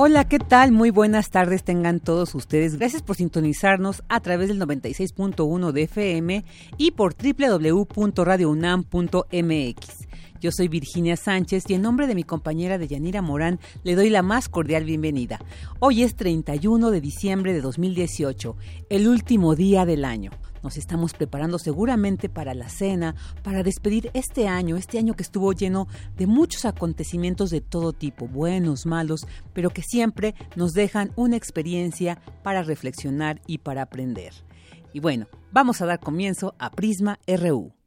Hola, ¿qué tal? Muy buenas tardes tengan todos ustedes. Gracias por sintonizarnos a través del 96.1 de FM y por www.radiounam.mx. Yo soy Virginia Sánchez y en nombre de mi compañera de Yanira Morán le doy la más cordial bienvenida. Hoy es 31 de diciembre de 2018, el último día del año. Nos estamos preparando seguramente para la cena, para despedir este año, este año que estuvo lleno de muchos acontecimientos de todo tipo, buenos, malos, pero que siempre nos dejan una experiencia para reflexionar y para aprender. Y bueno, vamos a dar comienzo a Prisma RU.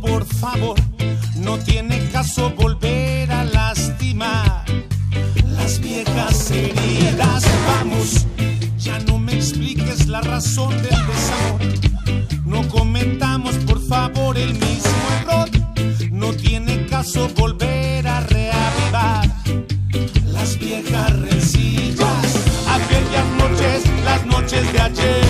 Por favor. No tiene caso volver a lastimar las viejas heridas. Vamos, ya no me expliques la razón del desamor. No comentamos, por favor, el mismo error. No tiene caso volver a reavivar las viejas rencillas. Aquellas noches, las noches de ayer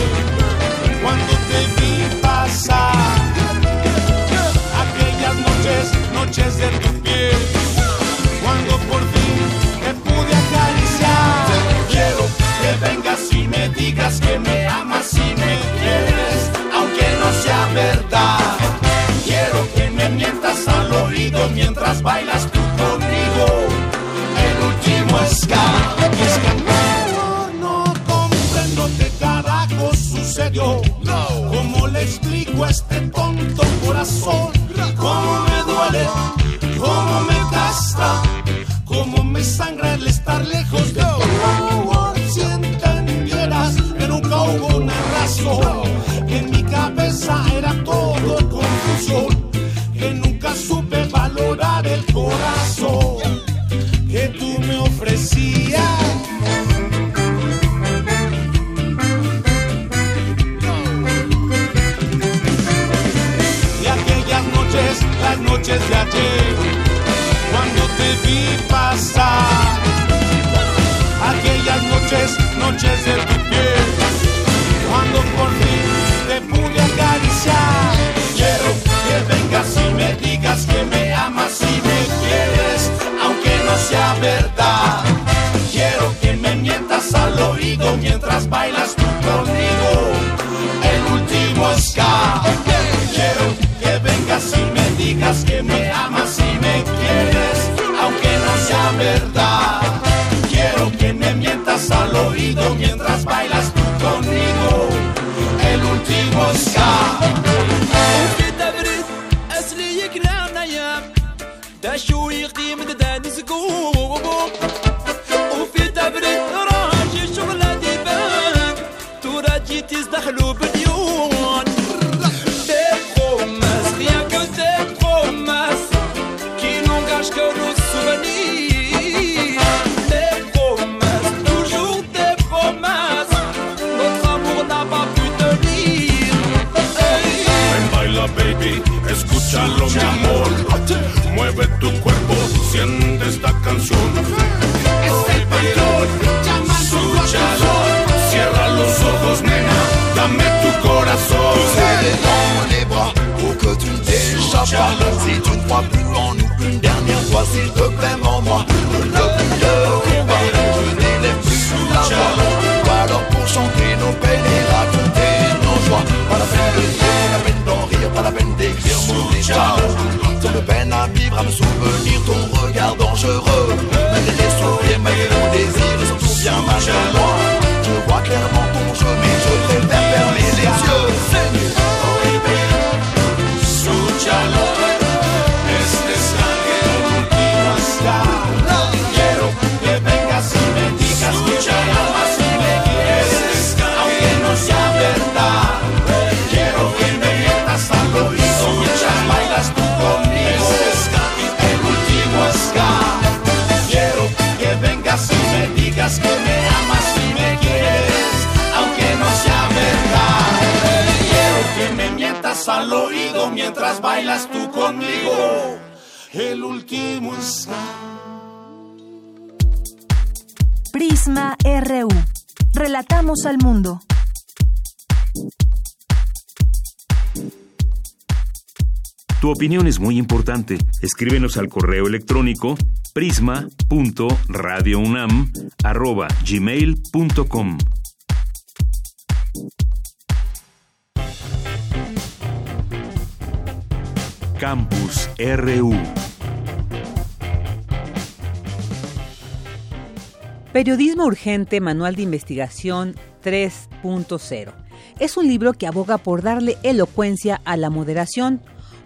ska, es que no, no comprendo qué carajo sucedió. Explico a este tonto corazón cómo me duele, cómo me gasta, cómo me sangra el estar lejos de noches Si tu crois plus en nous une dernière fois S'il te plaît, mens-moi Le plus de combat Je n'élève plus sous la voix Alors pour chanter nos peines et raconter nos joies. Pas la peine de rire, la peine d'en rire Pas la peine d'écrire mon état Tant de peine à vivre, à me souvenir Ton regard dangereux. Malgré les souvenirs, malgré nos désirs Surtout bien ma moi Je vois clairement ton jeu Mais je préfère fermer les yeux. calor. Al oído mientras bailas tú conmigo. El último Prisma RU. Relatamos al mundo. Tu opinión es muy importante. Escríbenos al correo electrónico prisma.radiounam@gmail.com. Campus RU. Periodismo Urgente, Manual de Investigación 3.0. Es un libro que aboga por darle elocuencia a la moderación,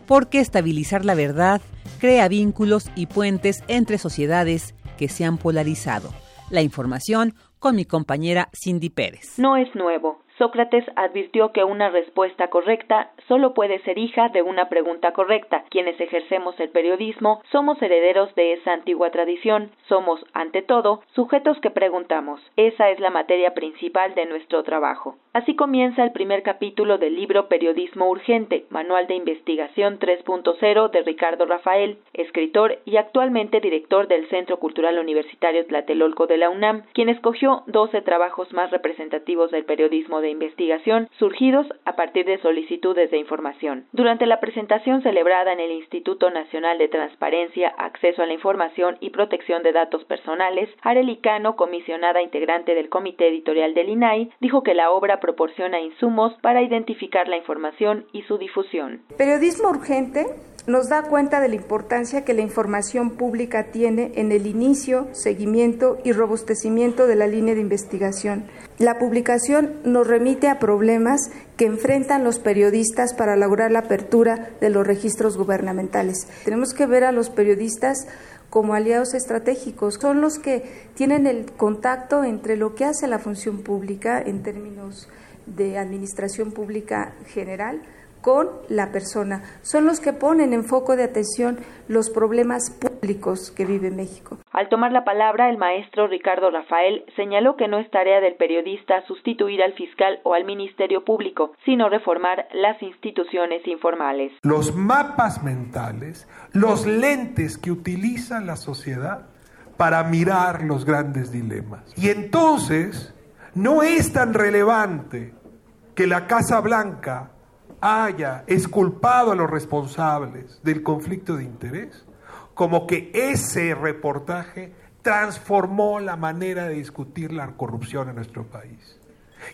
porque estabilizar la verdad crea vínculos y puentes entre sociedades que se han polarizado. La información con mi compañera Cindy Pérez. No es nuevo. Sócrates advirtió que una respuesta correcta solo puede ser hija de una pregunta correcta. Quienes ejercemos el periodismo somos herederos de esa antigua tradición. Somos, ante todo, sujetos que preguntamos. Esa es la materia principal de nuestro trabajo. Así comienza el primer capítulo del libro Periodismo Urgente, Manual de Investigación 3.0 de Ricardo Rafael, escritor y actualmente director del Centro Cultural Universitario Tlatelolco de la UNAM, quien escogió 12 trabajos más representativos del periodismo de investigación surgidos a partir de solicitudes de información. Durante la presentación celebrada en el Instituto Nacional de Transparencia, Acceso a la Información y Protección de Datos Personales, Arelicano, comisionada integrante del Comité Editorial del INAI, dijo que la obra proporciona insumos para identificar la información y su difusión. Periodismo urgente nos da cuenta de la importancia que la información pública tiene en el inicio, seguimiento y robustecimiento de la línea de investigación. La publicación nos remite a problemas que enfrentan los periodistas para lograr la apertura de los registros gubernamentales. Tenemos que ver a los periodistas como aliados estratégicos. Son los que tienen el contacto entre lo que hace la función pública en términos de administración pública general con la persona. Son los que ponen en foco de atención los problemas públicos que vive México. Al tomar la palabra, el maestro Ricardo Rafael señaló que no es tarea del periodista sustituir al fiscal o al Ministerio Público, sino reformar las instituciones informales. Los mapas mentales, los lentes que utiliza la sociedad para mirar los grandes dilemas. Y entonces, no es tan relevante que la Casa Blanca haya exculpado a los responsables del conflicto de interés, como que ese reportaje transformó la manera de discutir la corrupción en nuestro país.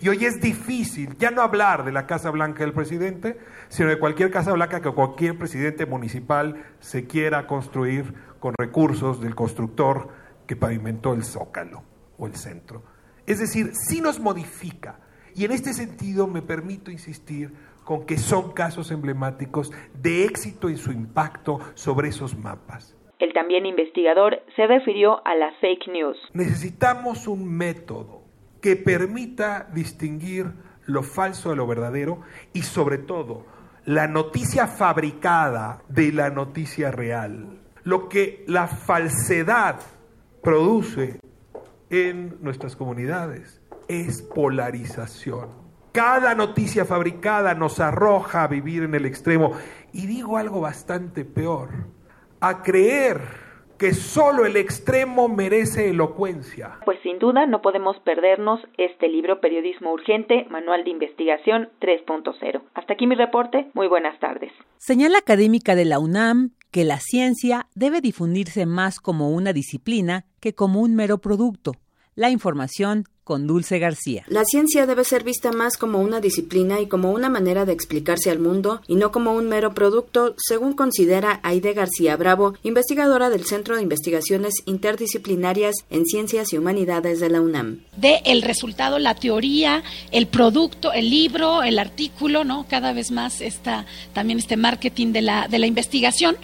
Y hoy es difícil ya no hablar de la Casa Blanca del presidente, sino de cualquier Casa Blanca que cualquier presidente municipal se quiera construir con recursos del constructor que pavimentó el zócalo o el centro. Es decir, sí nos modifica. Y en este sentido me permito insistir con que son casos emblemáticos de éxito y su impacto sobre esos mapas. El también investigador se refirió a las fake news. Necesitamos un método que permita distinguir lo falso de lo verdadero y sobre todo la noticia fabricada de la noticia real. Lo que la falsedad produce en nuestras comunidades es polarización. Cada noticia fabricada nos arroja a vivir en el extremo. Y digo algo bastante peor, a creer que solo el extremo merece elocuencia. Pues sin duda no podemos perdernos este libro Periodismo Urgente, Manual de Investigación 3.0. Hasta aquí mi reporte, muy buenas tardes. Señala académica de la UNAM que la ciencia debe difundirse más como una disciplina que como un mero producto. La información con Dulce García. La ciencia debe ser vista más como una disciplina y como una manera de explicarse al mundo y no como un mero producto, según considera Aide García Bravo, investigadora del Centro de Investigaciones Interdisciplinarias en Ciencias y Humanidades de la UNAM. De el resultado, la teoría, el producto, el libro, el artículo, ¿no? Cada vez más está también este marketing de la, de la investigación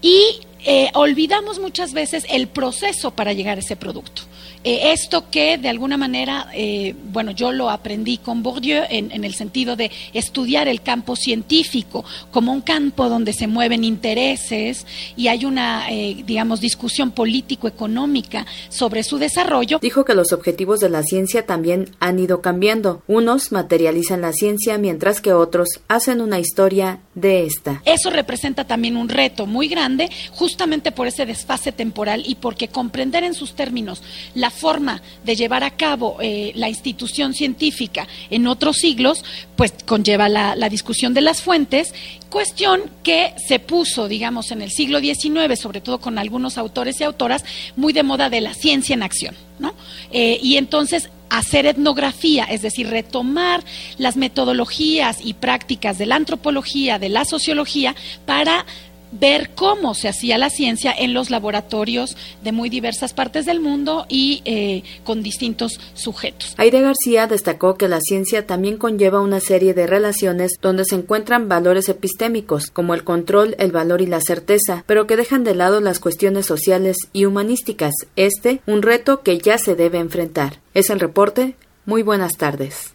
y eh, olvidamos muchas veces el proceso para llegar a ese producto. Eh, esto que de alguna manera, eh, bueno, yo lo aprendí con Bourdieu en, el sentido de estudiar el campo científico como un campo donde se mueven intereses y hay una, eh, digamos, discusión político-económica sobre su desarrollo. Dijo que los objetivos de la ciencia también han ido cambiando. Unos materializan la ciencia mientras que otros hacen una historia de esta. Eso representa también un reto muy grande, justamente por ese desfase temporal y porque comprender en sus términos la forma de llevar a cabo eh, la institución científica en otros siglos, pues conlleva la, discusión de las fuentes cuestión que se puso, digamos, en el siglo XIX, sobre todo con algunos autores y autoras, muy de moda de la ciencia en acción, ¿no? Eh, y entonces hacer etnografía, es decir, retomar las metodologías y prácticas de la antropología, de la sociología, para ver cómo se hacía la ciencia en los laboratorios de muy diversas partes del mundo y eh, con distintos sujetos. Aide García destacó que la ciencia también conlleva una serie de relaciones donde se encuentran valores epistémicos, como el control, el valor y la certeza, pero que dejan de lado las cuestiones sociales y humanísticas. Este, un reto que ya se debe enfrentar. Es el reporte. Muy buenas tardes.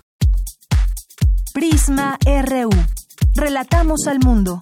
Prisma RU. Relatamos al mundo.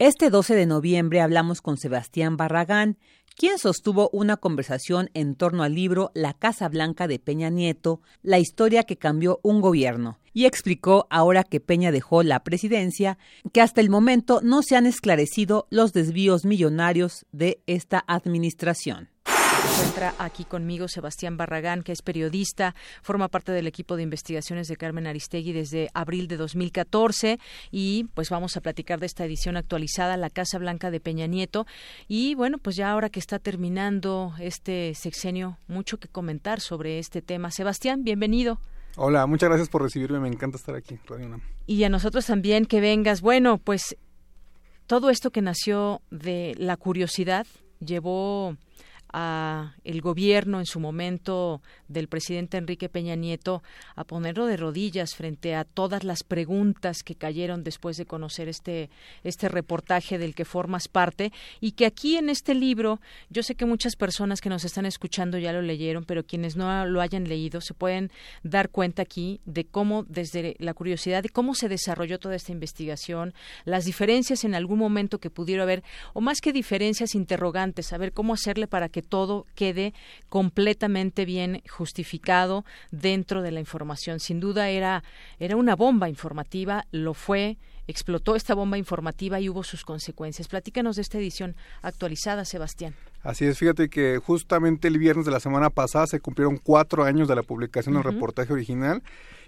Este 12 de noviembre hablamos con Sebastián Barragán, quien sostuvo una conversación en torno al libro La Casa Blanca de Peña Nieto, la historia que cambió un gobierno, y explicó, ahora que Peña dejó la presidencia, que hasta el momento no se han esclarecido los desvíos millonarios de esta administración encuentra aquí conmigo Sebastián Barragán, que es periodista, forma parte del equipo de investigaciones de Carmen Aristegui desde abril de 2014 y pues vamos a platicar de esta edición actualizada, La Casa Blanca de Peña Nieto. Y bueno, pues ya ahora que está terminando este sexenio, mucho que comentar sobre este tema. Sebastián, bienvenido. Hola, muchas gracias por recibirme, me encanta estar aquí, Y a nosotros también que vengas. Bueno, pues todo esto que nació de la curiosidad llevó a el gobierno en su momento del presidente Enrique Peña Nieto a ponerlo de rodillas frente a todas las preguntas que cayeron después de conocer este este reportaje del que formas parte. Y que aquí en este libro yo sé que muchas personas que nos están escuchando ya lo leyeron pero quienes no lo hayan leído se pueden dar cuenta aquí de cómo desde la curiosidad de cómo se desarrolló toda esta investigación las diferencias en algún momento que pudiera haber o más que diferencias interrogantes saber cómo hacerle para que todo quede completamente bien justificado dentro de la información. Sin duda era, era una bomba informativa, lo fue, explotó esta bomba informativa y hubo sus consecuencias. Platícanos de esta edición actualizada, Sebastián. Así es, fíjate que justamente el viernes de la semana pasada se cumplieron cuatro años de la publicación del reportaje original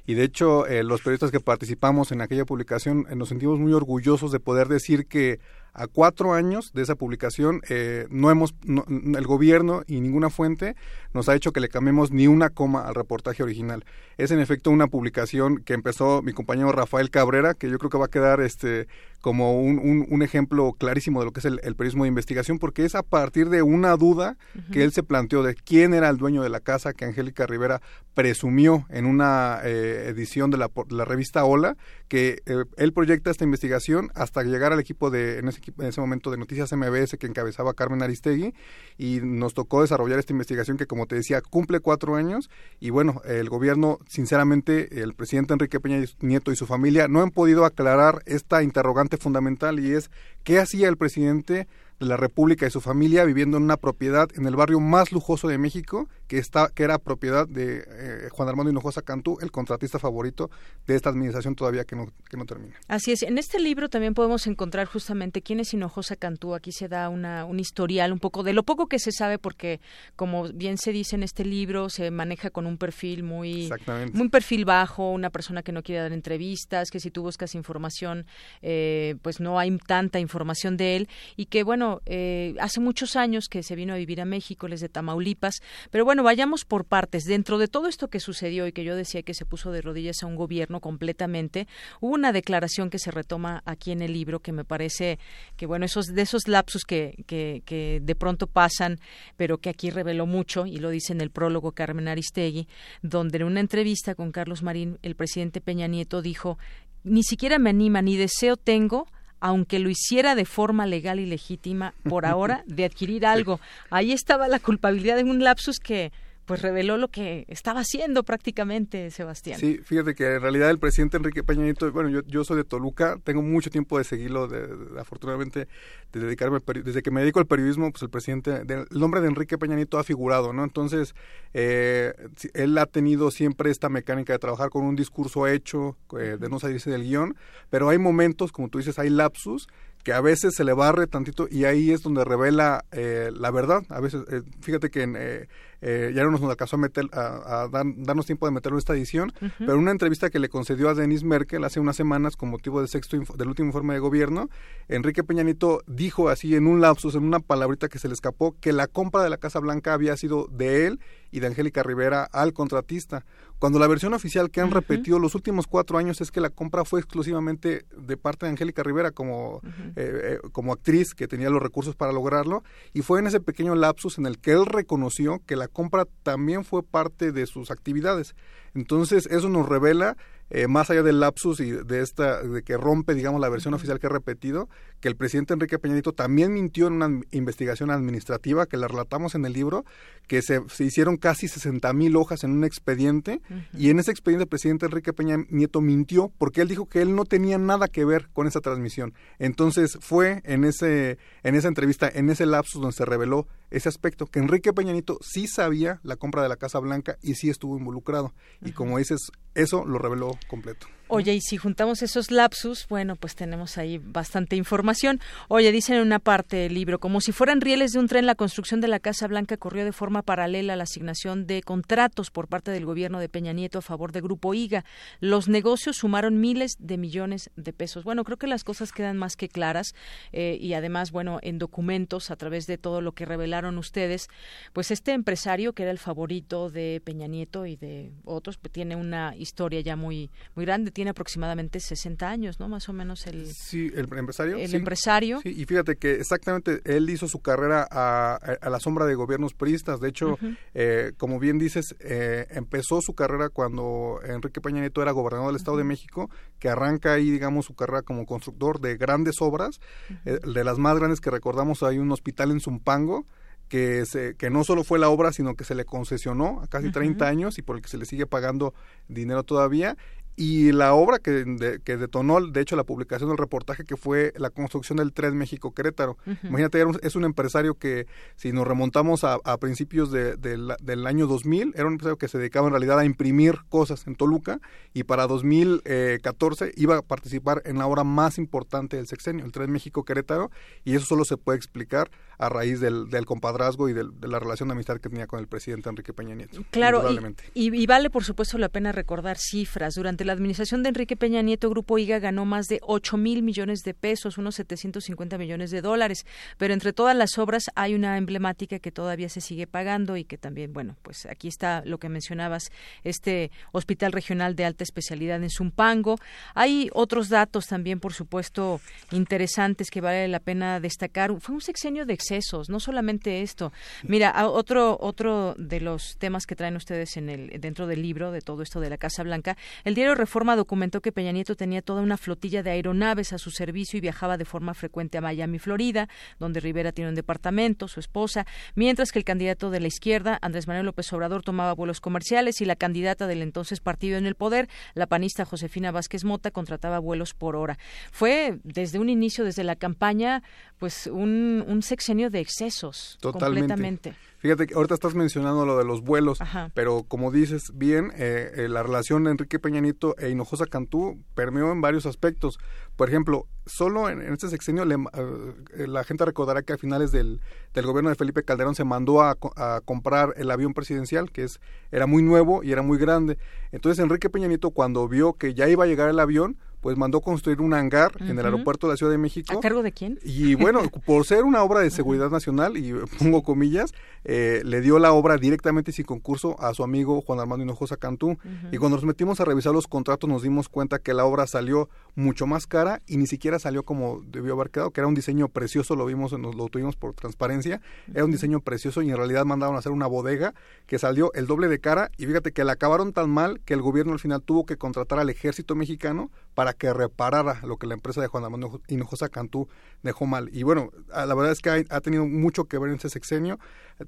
y de hecho eh, los periodistas que participamos en aquella publicación eh, nos sentimos muy orgullosos de poder decir que a cuatro años de esa publicación, eh, no hemos, el gobierno y ninguna fuente nos ha hecho que le cambiemos ni una coma al reportaje original. Es en efecto una publicación que empezó mi compañero Rafael Cabrera, que yo creo que va a quedar este como un, un, ejemplo clarísimo de lo que es el, periodismo de investigación, porque es a partir de una duda que él se planteó de quién era el dueño de la casa que Angélica Rivera presumió en una eh, edición de la, la, revista Hola, que eh, él proyecta esta investigación hasta llegar al equipo de, en ese, en ese momento de Noticias MBS que encabezaba Carmen Aristegui, y nos tocó desarrollar esta investigación que, como te decía, cumple cuatro años, y bueno, el gobierno, sinceramente, el presidente Enrique Peña Nieto y su familia no han podido aclarar esta interrogante fundamental y es qué hacía el presidente de la República y su familia viviendo en una propiedad en el barrio más lujoso de México, que, está, que era propiedad de eh, Juan Armando Hinojosa Cantú, el contratista favorito de esta administración todavía que no, que no termina. Así es. En este libro también podemos encontrar justamente quién es Hinojosa Cantú. Aquí se da una, un historial un poco de lo poco que se sabe, porque como bien se dice en este libro, se maneja con un perfil muy, muy perfil bajo, una persona que no quiere dar entrevistas, que si tú buscas información, eh, pues no hay tanta información de él y que bueno, eh, hace muchos años que se vino a vivir a México, él es de Tamaulipas, pero bueno, vayamos por partes. Dentro de todo esto que sucedió y que yo decía que se puso de rodillas a un gobierno completamente, hubo una declaración que se retoma aquí en el libro que me parece que, bueno, esos de esos lapsus que, que, que de pronto pasan, pero que aquí reveló mucho, y lo dice en el prólogo Carmen Aristegui, donde en una entrevista con Carlos Marín, el presidente Peña Nieto dijo, ni siquiera me anima ni deseo tengo aunque lo hiciera de forma legal y legítima por ahora, de adquirir algo. Ahí estaba la culpabilidad de un lapsus que pues reveló lo que estaba haciendo prácticamente Sebastián. Sí, fíjate que en realidad el presidente Enrique Peña Nieto, bueno, yo, yo soy de Toluca, tengo mucho tiempo de seguirlo, de, afortunadamente, de dedicarme al desde que me dedico al periodismo, pues el presidente, el nombre de Enrique Peña Nieto ha figurado, ¿no? Entonces, eh, él ha tenido siempre esta mecánica de trabajar con un discurso hecho, eh, de no salirse del guion, pero hay momentos, como tú dices, hay lapsus que a veces se le barre tantito y ahí es donde revela eh, la verdad. A veces, eh, fíjate que eh, eh, ya no nos alcanzó a, meter, a, darnos tiempo de meterlo en esta edición, pero en una entrevista que le concedió a Denis Merkel hace unas semanas con motivo del sexto del último informe de gobierno, Enrique Peñanito dijo así en un lapsus, en una palabrita que se le escapó, que la compra de la Casa Blanca había sido de él y de Angélica Rivera al contratista. Cuando la versión oficial que han repetido los últimos cuatro años es que la compra fue exclusivamente de parte de Angélica Rivera como, eh, eh, como actriz que tenía los recursos para lograrlo, y fue en ese pequeño lapsus en el que él reconoció que la compra también fue parte de sus actividades. Entonces, eso nos revela eh, más allá del lapsus y de esta de que rompe digamos la versión oficial que he repetido que el presidente Enrique Peñanito también mintió en una investigación administrativa que la relatamos en el libro que se, hicieron casi 60 mil hojas en un expediente y en ese expediente el presidente Enrique Peña Nieto mintió porque él dijo que él no tenía nada que ver con esa transmisión. Entonces fue en ese en esa entrevista en ese lapsus donde se reveló ese aspecto que Enrique Peña Nieto sí sabía la compra de la Casa Blanca y sí estuvo involucrado y como dices eso lo reveló completo. Oye, y si juntamos esos lapsus, bueno, pues tenemos ahí bastante información. Oye, dicen en una parte del libro, como si fueran rieles de un tren, la construcción de la Casa Blanca corrió de forma paralela a la asignación de contratos por parte del gobierno de Peña Nieto a favor de Grupo IGA. Los negocios sumaron miles de millones de pesos. Bueno, creo que las cosas quedan más que claras eh, y además, bueno, en documentos, a través de todo lo que revelaron ustedes, pues este empresario que era el favorito de Peña Nieto y de otros, pues tiene una historia ya muy, muy grande tiene aproximadamente 60 años, ¿no? Más o menos el... Sí, el empresario. El empresario. Sí, y fíjate que exactamente él hizo su carrera a, la sombra de gobiernos priistas. De hecho, eh, como bien dices, eh, empezó su carrera cuando Enrique Peña Nieto era gobernador del Estado de México, que arranca ahí, digamos, su carrera como constructor de grandes obras. Eh, de las más grandes que recordamos, hay un hospital en Zumpango, que, se, que no solo fue la obra, sino que se le concesionó a casi 30 años y por el que se le sigue pagando dinero todavía. Y la obra que, que, detonó, de hecho, la publicación del reportaje, que fue la construcción del tren México-Querétaro. Imagínate, es un empresario que, si nos remontamos a, principios del año 2000, era un empresario que se dedicaba en realidad a imprimir cosas en Toluca y para 2014 iba a participar en la obra más importante del sexenio, el tren México-Querétaro, y eso solo se puede explicar a raíz del, del compadrazgo y de la relación de amistad que tenía con el presidente Enrique Peña Nieto. Claro, y, y, vale por supuesto la pena recordar cifras. Durante la administración de Enrique Peña Nieto, Grupo IGA ganó más de 8 mil millones de pesos, unos 750 millones de dólares, pero entre todas las obras hay una emblemática que todavía se sigue pagando y que también, bueno, pues aquí está lo que mencionabas, este Hospital Regional de Alta Especialidad en Zumpango. Hay otros datos también, por supuesto, interesantes que vale la pena destacar. Fue un sexenio de no solamente esto. Mira, otro otro de los temas que traen ustedes en el dentro del libro de todo esto de la Casa Blanca, el diario Reforma documentó que Peña Nieto tenía toda una flotilla de aeronaves a su servicio y viajaba de forma frecuente a Miami, Florida, donde Rivera tiene un departamento, su esposa, mientras que el candidato de la izquierda, Andrés Manuel López Obrador, tomaba vuelos comerciales y la candidata del entonces partido en el poder, la panista Josefina Vázquez Mota, contrataba vuelos por hora. Fue desde un inicio, desde la campaña, pues un, un sexenio de excesos. Completamente. Fíjate que ahorita estás mencionando lo de los vuelos, pero como dices bien, eh, eh, la relación de Enrique Peñanito e Hinojosa Cantú permeó en varios aspectos. Por ejemplo, solo en, este sexenio eh, la gente recordará que a finales del, del, gobierno de Felipe Calderón se mandó a, a, comprar el avión presidencial, que es era muy nuevo y era muy grande. Entonces Enrique Peñanito cuando vio que ya iba a llegar el avión, pues mandó construir un hangar en el aeropuerto de la Ciudad de México. ¿A cargo de quién? Y bueno, por ser una obra de seguridad nacional, y pongo comillas, eh, le dio la obra directamente sin concurso a su amigo Juan Armando Hinojosa Cantú. Y cuando nos metimos a revisar los contratos nos dimos cuenta que la obra salió mucho más cara y ni siquiera salió como debió haber quedado, que era un diseño precioso, lo vimos, nos lo tuvimos por transparencia, era un diseño precioso y en realidad mandaron a hacer una bodega que salió el doble de cara y fíjate que la acabaron tan mal que el gobierno al final tuvo que contratar al ejército mexicano para que reparara lo que la empresa de Juan Armando Hinojosa Cantú dejó mal. Y bueno, la verdad es que ha, ha tenido mucho que ver en ese sexenio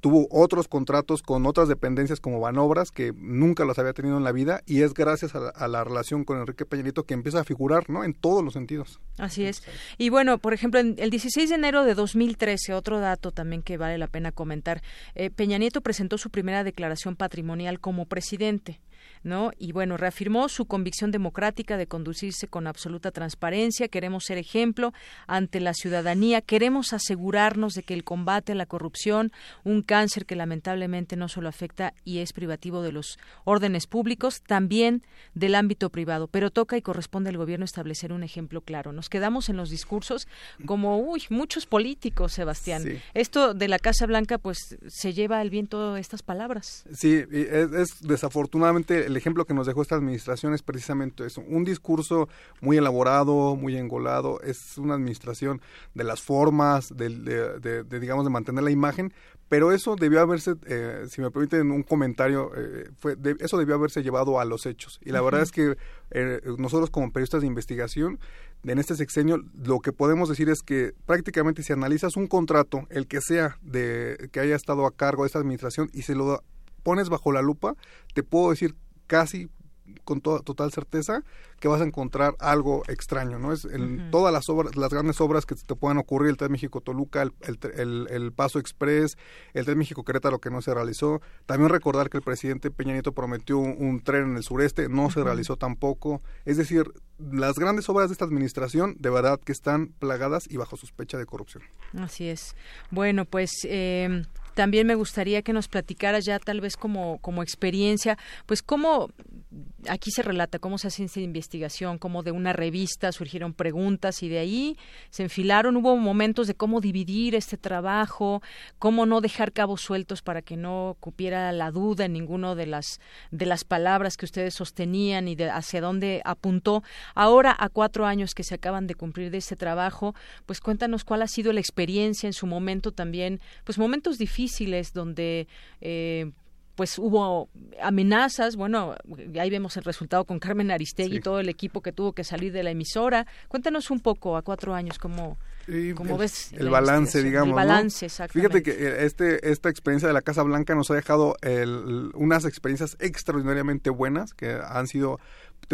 tuvo otros contratos con otras dependencias como Banobras que nunca los había tenido en la vida y es gracias a, la relación con Enrique Peña Nieto que empieza a figurar ¿no? en todos los sentidos. Así es. Y bueno, por ejemplo, el 16 de enero de 2013, otro dato también que vale la pena comentar, eh, Peña Nieto presentó su primera declaración patrimonial como presidente. ¿No? Y bueno, reafirmó su convicción democrática de conducirse con absoluta transparencia. Queremos ser ejemplo ante la ciudadanía. Queremos asegurarnos de que el combate a la corrupción, un cáncer que lamentablemente no solo afecta y es privativo de los órdenes públicos, también del ámbito privado. Pero toca y corresponde al gobierno establecer un ejemplo claro. Nos quedamos en los discursos como, uy, muchos políticos, Sebastián. Esto de la Casa Blanca, pues se lleva al viento estas palabras. Sí, es, es desafortunadamente el ejemplo que nos dejó esta administración es precisamente eso, un discurso muy elaborado, muy engolado, es una administración de las formas, de, digamos, de mantener la imagen, pero eso debió haberse, eh, si me permiten un comentario, eh, fue eso debió haberse llevado a los hechos. Y la verdad es que eh, nosotros como periodistas de investigación, en este sexenio, lo que podemos decir es que prácticamente si analizas un contrato, el que sea de que haya estado a cargo de esta administración y se lo pones bajo la lupa, te puedo decir casi con toda, total certeza que vas a encontrar algo extraño, ¿no? Es en todas las obras, las grandes obras que te puedan ocurrir, el Tren México-Toluca, el, el, el, Paso Express, el Tren México-Querétaro que no se realizó. También recordar que el presidente Peña Nieto prometió un, tren en el sureste, no se realizó tampoco. Es decir, las grandes obras de esta administración de verdad que están plagadas y bajo sospecha de corrupción. Así es. Bueno, pues... Eh también me gustaría que nos platicaras ya tal vez como, como experiencia, pues cómo aquí se relata cómo se hace esta investigación, cómo de una revista surgieron preguntas y de ahí se enfilaron, hubo momentos de cómo dividir este trabajo, cómo no dejar cabos sueltos para que no cupiera la duda en ninguno de las de las palabras que ustedes sostenían y de hacia dónde apuntó. Ahora a cuatro años que se acaban de cumplir de este trabajo, pues cuéntanos cuál ha sido la experiencia en su momento también, pues momentos difíciles donde eh, pues hubo amenazas, bueno, ahí vemos el resultado con Carmen Aristegui y todo el equipo que tuvo que salir de la emisora. Cuéntanos un poco a cuatro años cómo, ves el balance, digamos. El balance, Fíjate que eh, este, esta experiencia de la Casa Blanca nos ha dejado unas experiencias extraordinariamente buenas que han sido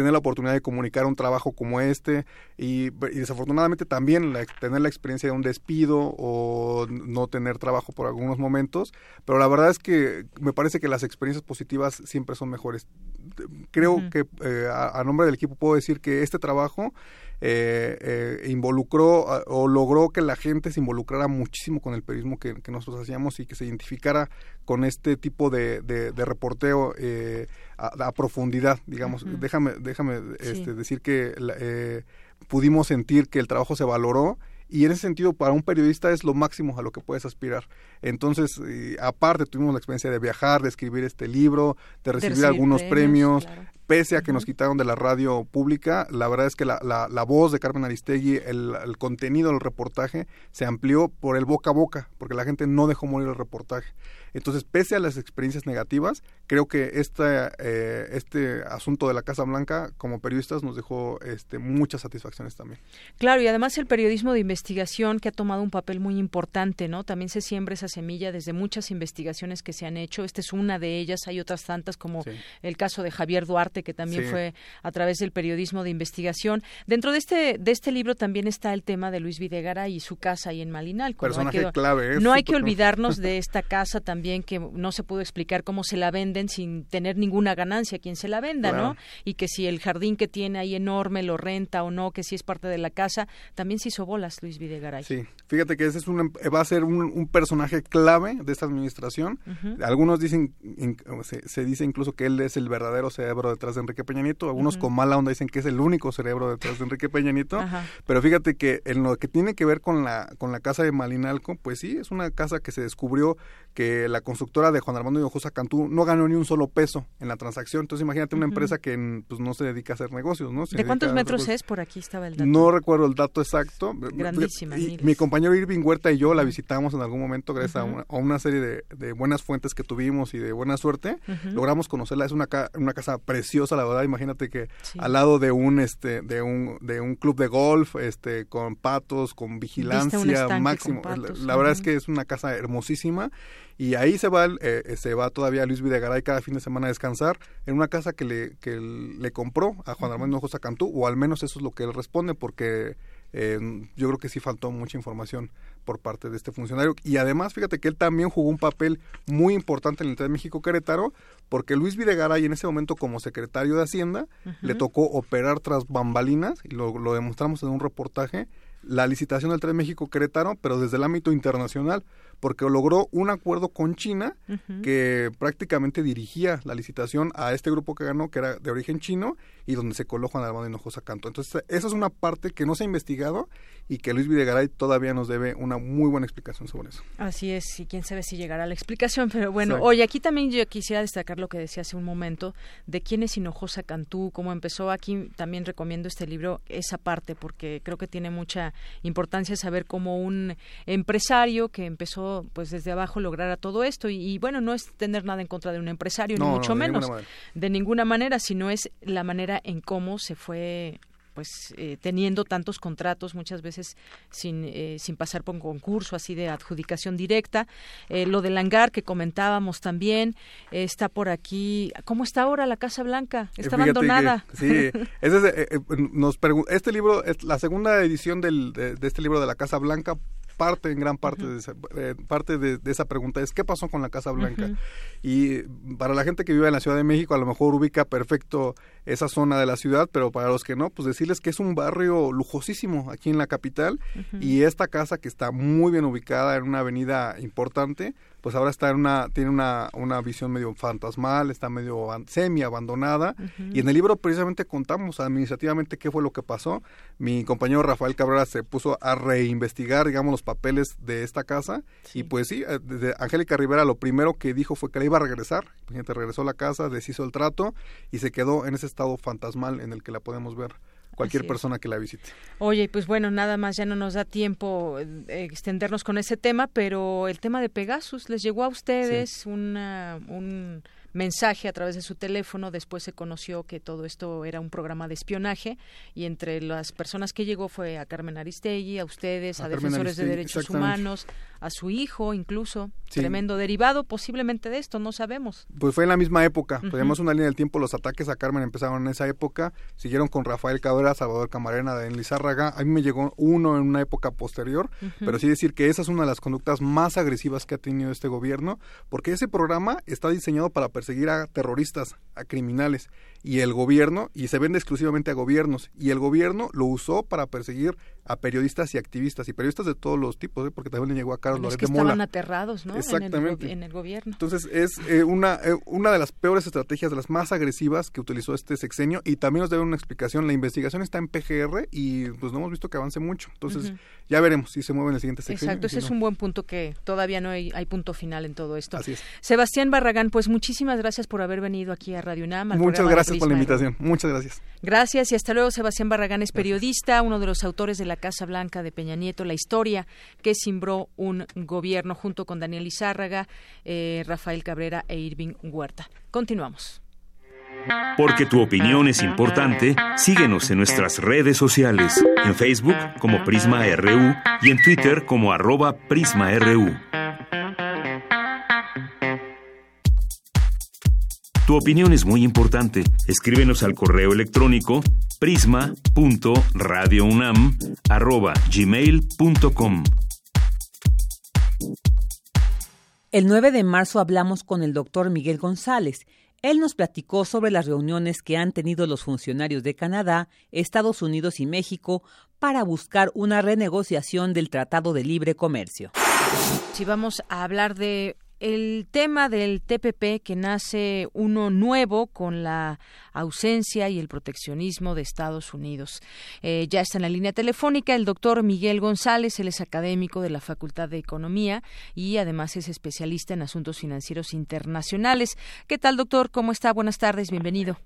tener la oportunidad de comunicar un trabajo como este y, desafortunadamente también tener la experiencia de un despido o no tener trabajo por algunos momentos, pero la verdad es que me parece que las experiencias positivas siempre son mejores. Creo que eh, a, nombre del equipo puedo decir que este trabajo eh, eh, involucró o logró que la gente se involucrara muchísimo con el periodismo que, nosotros hacíamos y que se identificara con este tipo de, de, reporteo eh, a, profundidad, digamos. Déjame, déjame este, decir que eh, pudimos sentir que el trabajo se valoró y en ese sentido para un periodista es lo máximo a lo que puedes aspirar. Entonces, aparte tuvimos la experiencia de viajar, de escribir este libro, de recibir, algunos premios, pese a que nos quitaron de la radio pública, la verdad es que la, la, voz de Carmen Aristegui, el, el, contenido del reportaje se amplió por el boca a boca, porque la gente no dejó morir el reportaje. Entonces, pese a las experiencias negativas, creo que esta, eh, este asunto de la Casa Blanca, como periodistas, nos dejó este, muchas satisfacciones también. Claro, y además el periodismo de investigación que ha tomado un papel muy importante, ¿no? También se siembra esa semilla desde muchas investigaciones que se han hecho. Esta es una de ellas. Hay otras tantas, como el caso de Javier Duarte, que también fue a través del periodismo de investigación. Dentro de este, de este libro también está el tema de Luis Videgara y su casa ahí en Malinalco. Personaje clave. no hay que olvidarnos de esta casa también que no se pudo explicar cómo se la venden sin tener ninguna ganancia quien se la venda, ¿no? Y que si el jardín que tiene ahí enorme lo renta o no, que si es parte de la casa, también se hizo bolas Luis Videgaray. Sí, fíjate que ese es un, va a ser un, personaje clave de esta administración. Algunos dicen, se, dice incluso que él es el verdadero cerebro detrás de Enrique Peña Nieto. Algunos con mala onda dicen que es el único cerebro detrás de Enrique Peña Nieto. Pero fíjate que en lo que tiene que ver con la, con la casa de Malinalco, pues sí, es una casa que se descubrió que la constructora de Juan Armando Hinojosa Cantú no ganó ni un solo peso en la transacción. Entonces imagínate una empresa que pues, no se dedica a hacer negocios, ¿no? ¿De cuántos metros es? Por aquí estaba el dato. No recuerdo el dato exacto. Grandísima. mi compañero Irving Huerta y yo la visitamos en algún momento gracias a, una, serie de, buenas fuentes que tuvimos y de buena suerte. Logramos conocerla. Es una, una casa preciosa, la verdad. Imagínate que al lado de un este de un de un club de golf, este con patos, con vigilancia máximo. la, verdad es que es una casa hermosísima y ahí se va eh, se va todavía Luis Videgaray cada fin de semana a descansar en una casa que le que le compró a Juan Armando Hinojosa Cantú o al menos eso es lo que él responde porque eh, yo creo que sí faltó mucha información por parte de este funcionario. Y además, fíjate que él también jugó un papel muy importante en el de México Querétaro, porque Luis Videgaray en ese momento como secretario de Hacienda le tocó operar tras bambalinas, y lo, lo demostramos en un reportaje, la licitación del Tren México Querétaro, pero desde el ámbito internacional, porque logró un acuerdo con China que prácticamente dirigía la licitación a este grupo que ganó, que era de origen chino, y donde se coló Juan Armando Hinojosa Canto. Entonces, esa es una parte que no se ha investigado y que Luis Videgaray todavía nos debe una muy buena explicación sobre eso. Así es, y quién sabe si llegará la explicación, pero bueno, hoy aquí también yo quisiera destacar lo que decía hace un momento de quién es Hinojosa Cantú, cómo empezó. Aquí también recomiendo este libro, esa parte, porque creo que tiene mucha importancia saber cómo un empresario que empezó pues desde abajo lograra todo esto y, bueno no es tener nada en contra de un empresario ni mucho menos de ninguna manera sino es la manera en cómo se fue pues eh, teniendo tantos contratos muchas veces sin, eh, sin pasar por un concurso así de adjudicación directa. Eh, lo del hangar que comentábamos también está por aquí. ¿Cómo está ahora la Casa Blanca? Está abandonada. sí, nos este libro es la segunda edición del, de, de, este libro de la Casa Blanca parte, en gran parte, de, esa, eh, parte de, esa pregunta es ¿qué pasó con la Casa Blanca? Y para la gente que vive en la Ciudad de México a lo mejor ubica perfecto esa zona de la ciudad, pero para los que no, pues decirles que es un barrio lujosísimo aquí en la capital y esta casa que está muy bien ubicada en una avenida importante, pues ahora está en una, tiene una, una visión medio fantasmal, está medio semi abandonada. Y en el libro precisamente contamos administrativamente qué fue lo que pasó. Mi compañero Rafael Cabrera se puso a reinvestigar, digamos, los papeles de esta casa. Y pues sí, eh, desde Angélica Rivera lo primero que dijo fue que la iba a regresar. Gente regresó a la casa, deshizo el trato y se quedó en ese estado fantasmal en el que la podemos ver cualquier persona que la visite. Oye, pues bueno, nada más ya no nos da tiempo eh, extendernos con ese tema, pero el tema de Pegasus, ¿les llegó a ustedes una, un mensaje a través de su teléfono. Después se conoció que todo esto era un programa de espionaje y entre las personas que llegó fue a Carmen Aristegui, a ustedes, a, defensores de derechos humanos, a su hijo incluso. Tremendo derivado posiblemente de esto, no sabemos. Pues fue en la misma época. Tenemos una línea del tiempo. Los ataques a Carmen empezaron en esa época. Siguieron con Rafael Cabrera, Salvador Camarena, Daniel Lizárraga. A mí me llegó uno en una época posterior. Pero sí decir que esa es una de las conductas más agresivas que ha tenido este gobierno. Porque ese programa está diseñado para perseguir a terroristas, a criminales y el gobierno, y se vende exclusivamente a gobiernos, y el gobierno lo usó para perseguir a periodistas y activistas, y periodistas de todos los tipos, ¿eh? porque también le llegó a Carlos Los que estaban aterrados, ¿no? Exactamente. En el, gobierno. Entonces, es eh, una, eh, una de las peores estrategias, de las más agresivas que utilizó este sexenio, y también nos debe una explicación. La investigación está en PGR y pues no hemos visto que avance mucho. Entonces, ya veremos si se mueve en el siguiente sexenio. Exacto, ese es un buen punto que todavía no hay, hay, punto final en todo esto. Así es. Sebastián Barragán, pues muchísimas gracias por haber venido aquí a Radio UNAM. Muchas gracias por la invitación. Muchas gracias. Gracias y hasta luego. Sebastián Barragán es periodista, uno de los autores de La Casa Blanca de Peña Nieto, la historia que cimbró un gobierno junto con Daniel Izárraga, eh, Rafael Cabrera e Irving Huerta. Continuamos. Porque tu opinión es importante, síguenos en nuestras redes sociales, en Facebook como Prisma RU y en Twitter como arroba PrismaRU. Tu opinión es muy importante. Escríbenos al correo electrónico prisma.radiounam@gmail.com. El 9 de marzo hablamos con el doctor Miguel González. Él nos platicó sobre las reuniones que han tenido los funcionarios de Canadá, Estados Unidos y México para buscar una renegociación del Tratado de Libre Comercio. Si vamos a hablar de el tema del TPP que nace uno nuevo con la ausencia y el proteccionismo de Estados Unidos. Eh, ya está en la línea telefónica el doctor Miguel González, él es académico de la Facultad de Economía y además es especialista en asuntos financieros internacionales. ¿Qué tal, doctor? ¿Cómo está? Buenas tardes, bienvenido.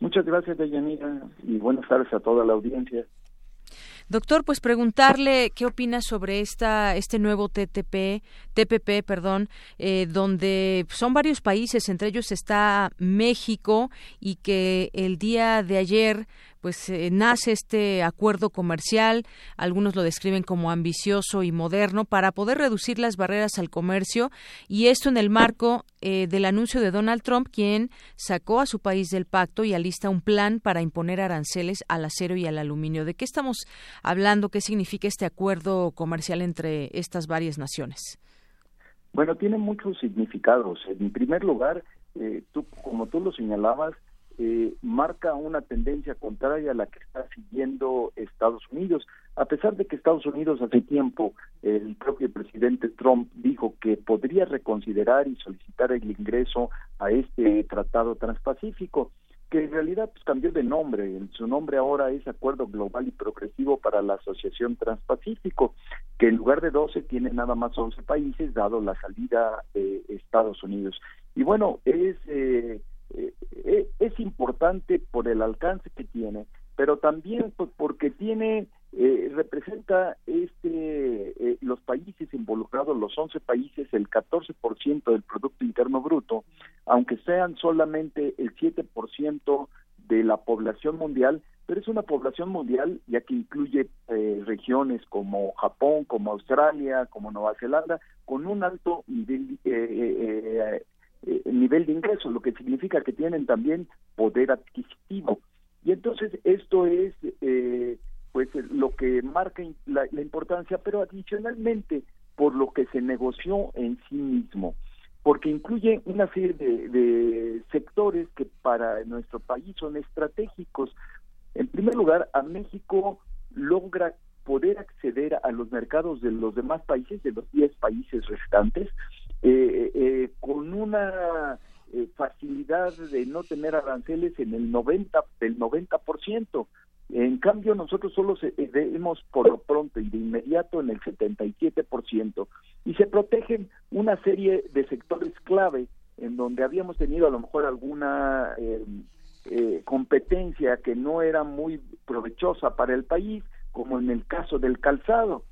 Muchas gracias, Deyanira, y buenas tardes a toda la audiencia. Doctor, pues preguntarle qué opina sobre esta este nuevo TTP, TPP, perdón, eh, donde son varios países, entre ellos está México y que el día de ayer pues eh, nace este acuerdo comercial, algunos lo describen como ambicioso y moderno, para poder reducir las barreras al comercio y esto en el marco eh, del anuncio de Donald Trump, quien sacó a su país del pacto y alista un plan para imponer aranceles al acero y al aluminio. ¿De qué estamos hablando? ¿Qué significa este acuerdo comercial entre estas varias naciones? Bueno, tiene muchos significados. En primer lugar, eh, tú, como tú lo señalabas, eh, marca una tendencia contraria a la que está siguiendo Estados Unidos. A pesar de que Estados Unidos hace tiempo, el propio presidente Trump dijo que podría reconsiderar y solicitar el ingreso a este tratado transpacífico, que en realidad pues, cambió de nombre. Su nombre ahora es Acuerdo Global y Progresivo para la Asociación Transpacífico, que en lugar de 12 tiene nada más 11 países, dado la salida de Estados Unidos. Y bueno, es... Eh, eh, eh, es importante por el alcance que tiene, pero también pues, porque tiene eh, representa este los países involucrados, los 11 países, el 14% del producto interno bruto, aunque sean solamente el 7% de la población mundial, pero es una población mundial ya que incluye regiones como Japón, como Australia, como Nueva Zelanda, con un alto nivel eh, nivel de ingresos, lo que significa que tienen también poder adquisitivo. Y entonces esto es eh, pues lo que marca la, importancia, pero adicionalmente por lo que se negoció en sí mismo, porque incluye una serie de, de sectores que para nuestro país son estratégicos. En primer lugar, a México logra poder acceder a los mercados de los demás países, de los 10 países restantes, eh, eh, con una eh, facilidad de no tener aranceles en el 90 del 90%. En cambio, nosotros solo vemos por lo pronto y de inmediato en el 77%. Y se protegen una serie de sectores clave en donde habíamos tenido a lo mejor alguna competencia que no era muy provechosa para el país, como en el caso del calzado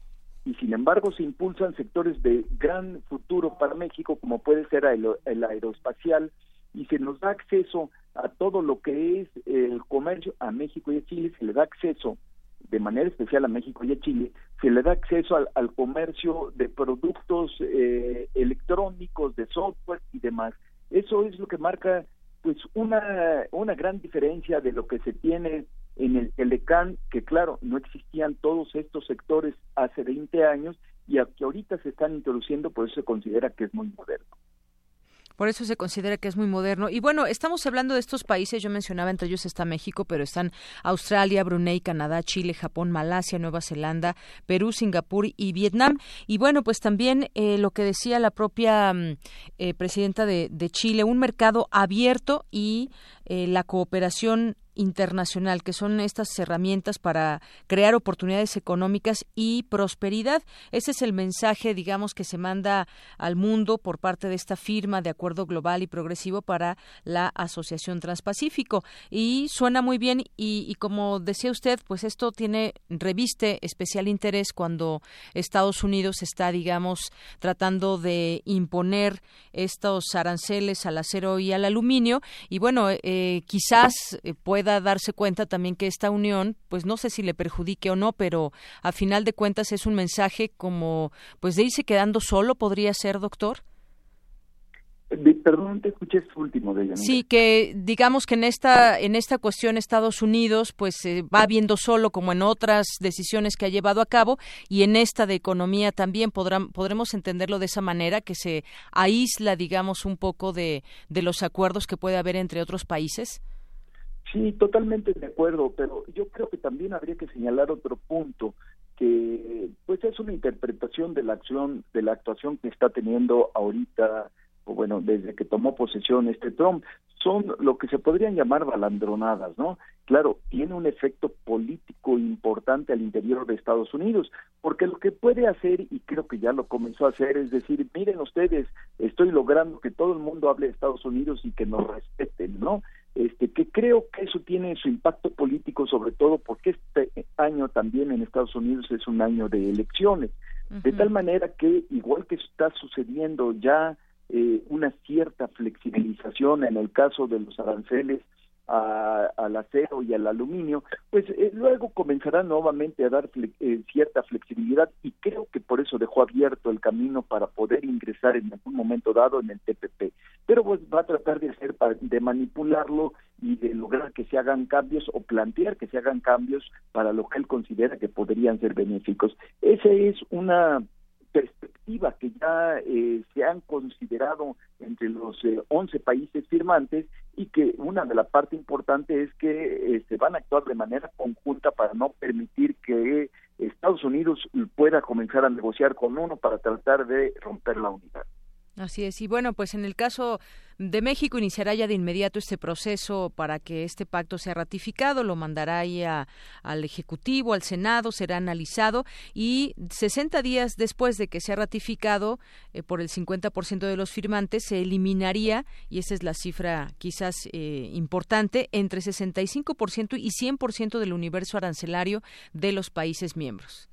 y sin embargo se impulsan sectores de gran futuro para México como puede ser el, aeroespacial y se nos da acceso a todo lo que es el comercio a México y a Chile, se le da acceso de manera especial a México y a Chile, se le da acceso al, comercio de productos eh, electrónicos, de software y demás. Eso es lo que marca pues una, una gran diferencia de lo que se tiene en el Telecán, que claro, no existían todos estos sectores hace 20 años y que ahorita se están introduciendo, por eso se considera que es muy moderno. Por eso se considera que es muy moderno. Y bueno, estamos hablando de estos países, yo mencionaba, entre ellos está México, pero están Australia, Brunei, Canadá, Chile, Japón, Malasia, Nueva Zelanda, Perú, Singapur y Vietnam. Y bueno, pues también eh, lo que decía la propia mm, eh, presidenta de, de, Chile, un mercado abierto y eh, la cooperación internacional, que son estas herramientas para crear oportunidades económicas y prosperidad. Ese es el mensaje, digamos, que se manda al mundo por parte de esta firma de acuerdo global y progresivo para la Asociación Transpacífico. Y suena muy bien y, y como decía usted, pues esto tiene, reviste especial interés cuando Estados Unidos está, digamos, tratando de imponer estos aranceles al acero y al aluminio. Y bueno, eh, quizás eh, puede darse cuenta también que esta unión, pues no sé si le perjudique o no, pero a final de cuentas es un mensaje como, pues de irse quedando solo, podría ser, doctor. Perdón, te escuché este último de ella. Sí, que digamos que en esta en esta cuestión Estados Unidos pues se va viendo solo como en otras decisiones que ha llevado a cabo y en esta de economía también podrán, podremos entenderlo de esa manera que se aísla digamos un poco de, de los acuerdos que puede haber entre otros países. Sí, totalmente de acuerdo, pero yo creo que también habría que señalar otro punto que pues es es una interpretación de la acción, de la actuación que está teniendo ahorita, o bueno, desde que tomó posesión este Trump. Son lo que se podrían llamar balandronadas, ¿no? Claro, tiene un efecto político importante al interior de Estados Unidos, porque lo que puede hacer, y creo que ya lo comenzó a hacer, es decir, miren ustedes, estoy logrando que todo el mundo hable de Estados Unidos y que nos respeten, ¿no? Este, que creo que eso tiene su impacto político, sobre todo porque este año también en Estados Unidos es un año de elecciones, de tal manera que igual que está sucediendo ya eh, una cierta flexibilización en el caso de los aranceles al acero y al aluminio, pues eh, luego comenzará nuevamente a dar eh, cierta flexibilidad y creo que por eso dejó abierto el camino para poder ingresar en algún momento dado en el TPP. Pero pues va a tratar de hacer de manipularlo y de lograr que se hagan cambios o plantear que se hagan cambios para lo que él considera que podrían ser benéficos. Esa es una perspectiva que ya eh, se han considerado entre los eh, 11 países firmantes y que una de las partes importantes es que eh, se van a actuar de manera conjunta para no permitir que Estados Unidos pueda comenzar a negociar con uno para tratar de romper la unidad. Así es. Y bueno, pues en el caso de México iniciará ya de inmediato este proceso para que este pacto sea ratificado, lo mandará ahí al Ejecutivo, al Senado, será analizado y 60 días después de que sea ratificado eh, por el 50% de los firmantes, se eliminaría, y esa es la cifra quizás eh, importante, entre 65% y 100% del universo arancelario de los países miembros.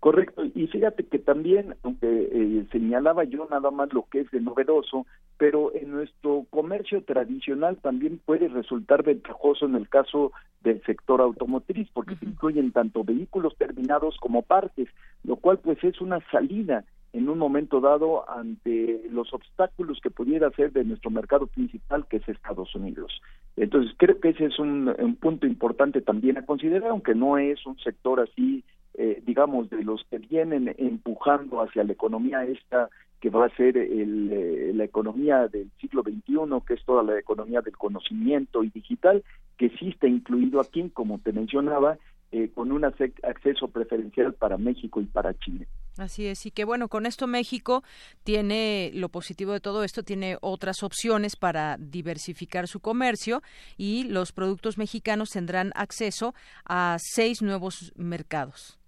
Correcto, y fíjate que también, aunque eh, señalaba yo nada más lo que es de novedoso, pero en nuestro comercio tradicional también puede resultar ventajoso en el caso del sector automotriz, porque se incluyen tanto vehículos terminados como partes, lo cual pues es una salida en un momento dado ante los obstáculos que pudiera ser de nuestro mercado principal, que es Estados Unidos. Entonces, creo que ese es un punto importante también a considerar, aunque no es un sector así eh, digamos, de los que vienen empujando hacia la economía esta que va a ser el, eh, la economía del siglo XXI, que es toda la economía del conocimiento y digital, que sí está incluido aquí, como te mencionaba, eh, con un acceso preferencial para México y para Chile. Así es, y que bueno, con esto México tiene lo positivo de todo esto, tiene otras opciones para diversificar su comercio y los productos mexicanos tendrán acceso a seis nuevos mercados.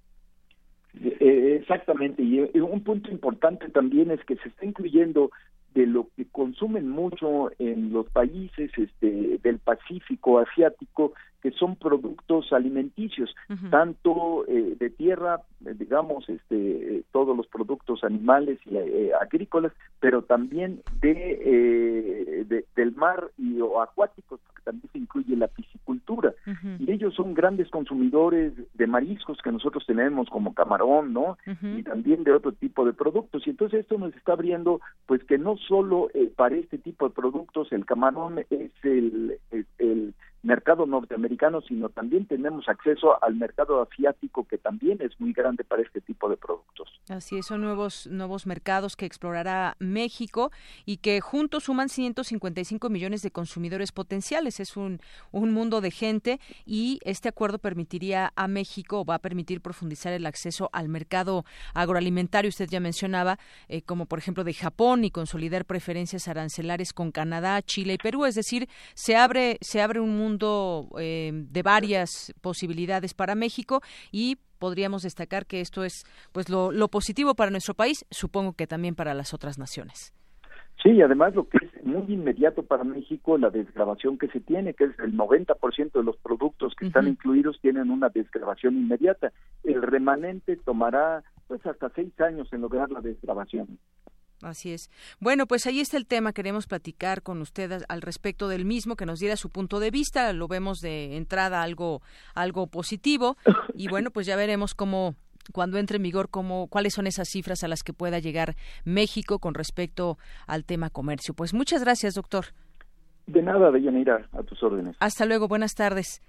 Eh, exactamente, y un punto importante también es que se está incluyendo de lo que consumen mucho en los países este, del Pacífico asiático, que son productos alimenticios, tanto eh, de tierra, eh, digamos, este, todos los productos animales y agrícolas, pero también de, del mar y o acuáticos, también se incluye la piscicultura. Y ellos son grandes consumidores de mariscos que nosotros tenemos como camarón, ¿no? Y también de otro tipo de productos. Y entonces esto nos está abriendo, pues que no solo eh, para este tipo de productos el camarón es el, el mercado norteamericano, sino también tenemos acceso al mercado asiático que también es muy grande para este tipo de productos. Así es, son nuevos nuevos mercados que explorará México y que juntos suman 155 millones de consumidores potenciales. Es un, un mundo de gente y este acuerdo permitiría a México, va a permitir profundizar el acceso al mercado agroalimentario, usted ya mencionaba, eh, como por ejemplo de Japón y consolidar preferencias arancelares con Canadá, Chile y Perú. Es decir, se abre, se abre un mundo eh, de varias posibilidades para México y podríamos destacar que esto es pues lo, positivo para nuestro país, supongo que también para las otras naciones. Sí, y además lo que es muy inmediato para México, la desgrabación que se tiene, que es el 90% de los productos que están incluidos tienen una desgrabación inmediata. El remanente tomará pues hasta seis años en lograr la desgrabación. Así es. Bueno, pues ahí está el tema. Queremos platicar con usted al respecto del mismo, que nos diera su punto de vista. Lo vemos de entrada algo, algo positivo. Y bueno, pues ya veremos cómo cuando entre en vigor cómo, cuáles son esas cifras a las que pueda llegar México con respecto al tema comercio. Pues muchas gracias, doctor. De nada, Deyanira, a tus órdenes. Hasta luego, buenas tardes.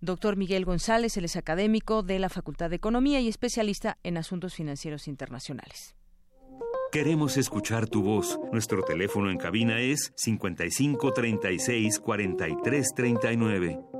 Doctor Miguel González, él es académico de la Facultad de Economía y especialista en asuntos financieros internacionales. Queremos escuchar tu voz. Nuestro teléfono en cabina es 55 36 43 39.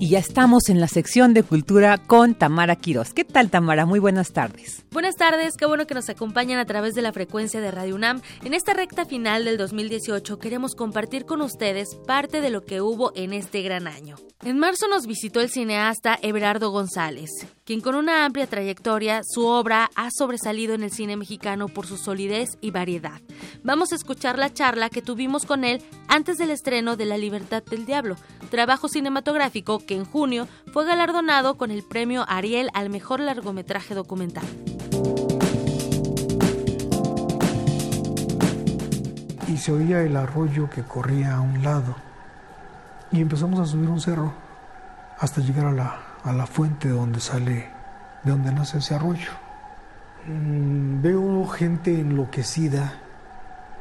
Y ya estamos en la sección de cultura con Tamara Quiroz. ¿Qué tal, Tamara? Muy buenas tardes. Buenas tardes, qué bueno que nos acompañan a través de la frecuencia de Radio UNAM. En esta recta final del 2018 queremos compartir con ustedes parte de lo que hubo en este gran año. En marzo nos visitó el cineasta Everardo González, quien con una amplia trayectoria, su obra ha sobresalido en el cine mexicano por su solidez y variedad. Vamos a escuchar la charla que tuvimos con él antes del estreno de La Libertad del Diablo, trabajo cinematográfico que en junio fue galardonado con el premio Ariel al mejor largometraje documental. Y se oía el arroyo que corría a un lado. Y empezamos a subir un cerro hasta llegar a la, a la fuente donde sale, de donde nace ese arroyo. Mm, veo gente enloquecida,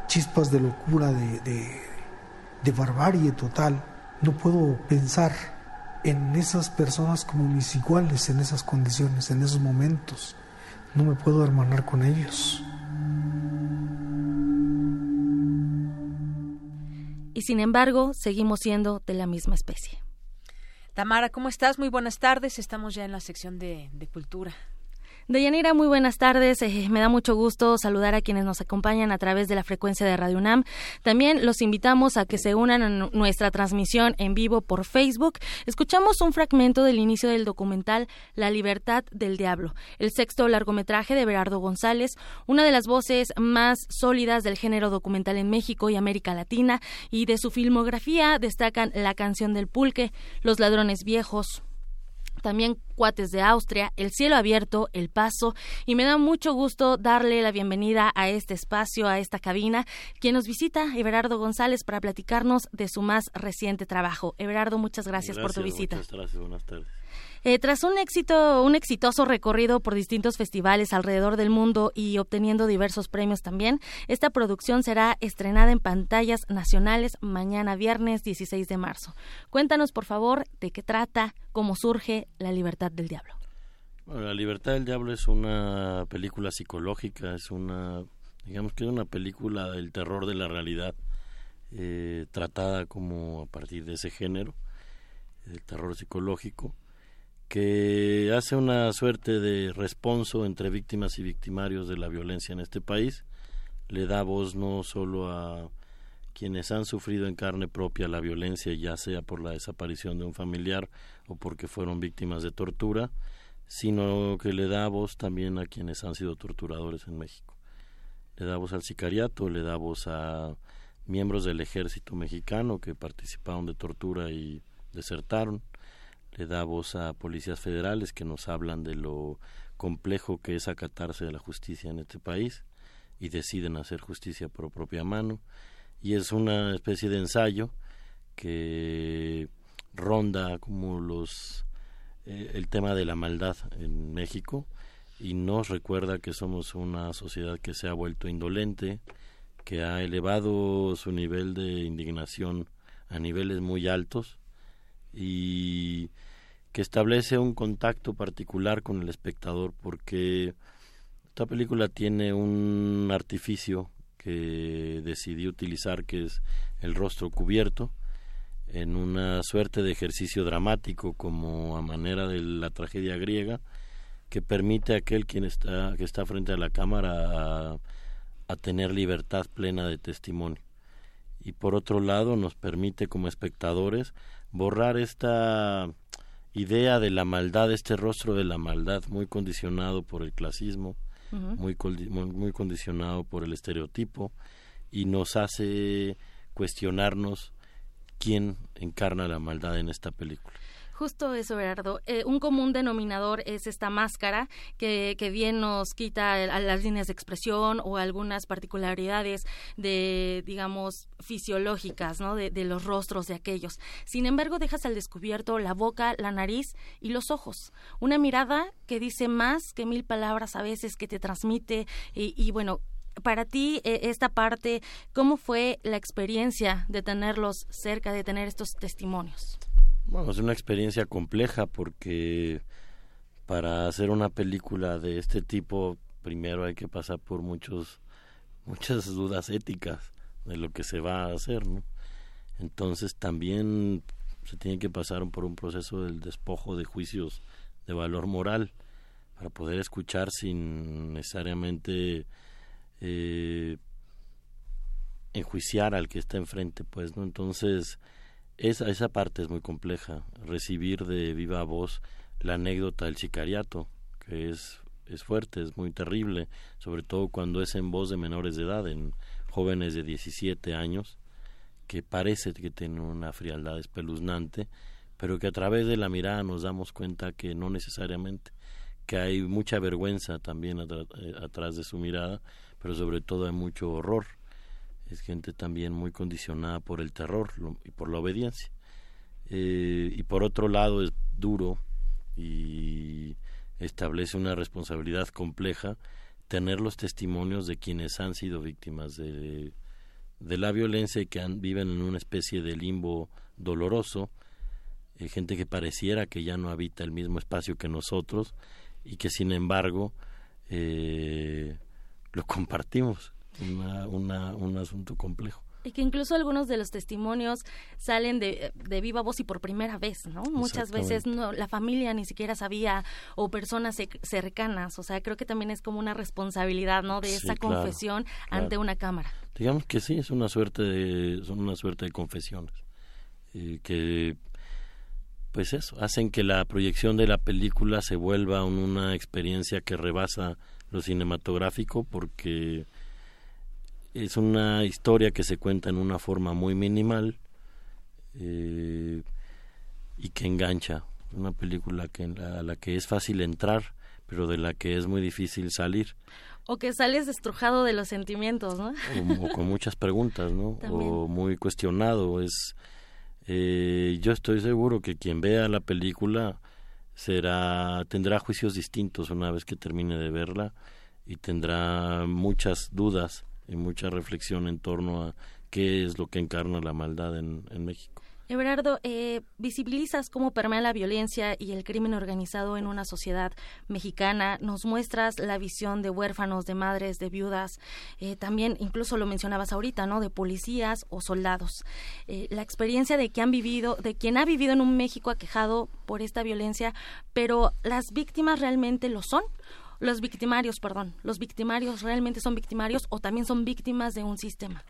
chispas de locura, de, de, de barbarie total. No puedo pensar en esas personas como mis iguales en esas condiciones, en esos momentos. No me puedo hermanar con ellos. Y sin embargo, seguimos siendo de la misma especie. Tamara, ¿cómo estás? Muy buenas tardes. Estamos ya en la sección de, de cultura. Deyanira, muy buenas tardes. Eh, me da mucho gusto saludar a quienes nos acompañan a través de la frecuencia de Radio UNAM. También los invitamos a que se unan a nuestra transmisión en vivo por Facebook. Escuchamos un fragmento del inicio del documental La libertad del diablo, el sexto largometraje de Berardo González, una de las voces más sólidas del género documental en México y América Latina, y de su filmografía destacan La canción del pulque, Los ladrones viejos, también Cuates de Austria, El Cielo Abierto, El Paso, y me da mucho gusto darle la bienvenida a este espacio, a esta cabina, quien nos visita, Everardo González, para platicarnos de su más reciente trabajo. Everardo, muchas gracias, por tu visita. Muchas gracias, buenas tardes. Eh, tras un éxito, un exitoso recorrido por distintos festivales alrededor del mundo y obteniendo diversos premios también, esta producción será estrenada en pantallas nacionales mañana viernes 16 de marzo. Cuéntanos, por favor, de qué trata, cómo surge La Libertad del Diablo. Bueno, La Libertad del Diablo es una película psicológica, es una, digamos que es una película del terror de la realidad, eh, tratada como a partir de ese género, el terror psicológico que hace una suerte de responso entre víctimas y victimarios de la violencia en este país. Le da voz no solo a quienes han sufrido en carne propia la violencia, ya sea por la desaparición de un familiar o porque fueron víctimas de tortura, sino que le da voz también a quienes han sido torturadores en México. Le da voz al sicariato, le da voz a miembros del ejército mexicano que participaron de tortura y desertaron le da voz a policías federales que nos hablan de lo complejo que es acatarse de la justicia en este país y deciden hacer justicia por propia mano. Y es una especie de ensayo que ronda como los eh, el tema de la maldad en México y nos recuerda que somos una sociedad que se ha vuelto indolente, que ha elevado su nivel de indignación a niveles muy altos y que establece un contacto particular con el espectador porque esta película tiene un artificio que decidí utilizar que es el rostro cubierto en una suerte de ejercicio dramático como a manera de la tragedia griega que permite a aquel quien está que está frente a la cámara a, a tener libertad plena de testimonio. Y por otro lado nos permite como espectadores borrar esta idea de la maldad, este rostro de la maldad, muy condicionado por el clasismo, muy, muy condicionado por el estereotipo, y nos hace cuestionarnos quién encarna la maldad en esta película. Justo eso, Gerardo. Eh, un común denominador es esta máscara que, que bien nos quita las líneas de expresión o algunas particularidades de, digamos, fisiológicas, ¿no? De, de, los rostros de aquellos. Sin embargo, dejas al descubierto la boca, la nariz y los ojos. Una mirada que dice más que mil palabras a veces, que te transmite y, y bueno, para ti eh, esta parte, ¿cómo fue la experiencia de tenerlos cerca, de tener estos testimonios? Bueno, es una experiencia compleja porque para hacer una película de este tipo, primero hay que pasar por muchos muchas dudas éticas de lo que se va a hacer, ¿no? Entonces también se tiene que pasar por un proceso del despojo de juicios de valor moral para poder escuchar sin necesariamente eh, enjuiciar al que está enfrente, pues, ¿no? Entonces, esa, esa parte es muy compleja, recibir de viva voz la anécdota del sicariato, que es, es fuerte, es muy terrible, sobre todo cuando es en voz de menores de edad, en jóvenes de 17 años, que parece que tienen una frialdad espeluznante, pero que a través de la mirada nos damos cuenta que no necesariamente, que hay mucha vergüenza también eh, atrás de su mirada, pero sobre todo hay mucho horror. Es gente también muy condicionada por el terror y por la obediencia. Eh, y por otro lado es duro y establece una responsabilidad compleja tener los testimonios de quienes han sido víctimas de, de la violencia y que han, viven en una especie de limbo doloroso, eh, gente que pareciera que ya no habita el mismo espacio que nosotros y que sin embargo eh, lo compartimos, una, un asunto complejo. Y que incluso algunos de los testimonios salen de, de viva voz y por primera vez, ¿no? Muchas veces no, la familia ni siquiera sabía o personas cercanas, o sea, creo que también es como una responsabilidad, ¿no? De esa confesión ante una cámara. Digamos que sí, es una suerte de, son una suerte de confesiones eh, que pues eso, hacen que la proyección de la película se vuelva una experiencia que rebasa lo cinematográfico porque es una historia que se cuenta en una forma muy minimal eh, y que engancha. Una película que, a la que es fácil entrar, pero de la que es muy difícil salir. O que sales destrujado de los sentimientos, ¿no? O, con muchas preguntas, ¿no? O muy cuestionado. Es, eh, yo estoy seguro que quien vea la película será tendrá juicios distintos una vez que termine de verla y tendrá muchas dudas y mucha reflexión en torno a qué es lo que encarna la maldad en, México. Everardo, eh, visibilizas cómo permea la violencia y el crimen organizado en una sociedad mexicana. Nos muestras la visión de huérfanos, de madres, de viudas. Eh, también, incluso lo mencionabas ahorita, ¿no? De policías o soldados. Eh, la experiencia de que han vivido, de quien ha vivido en un México aquejado por esta violencia, pero las víctimas realmente lo son los victimarios, perdón, los victimarios realmente son victimarios o también son víctimas de un sistema.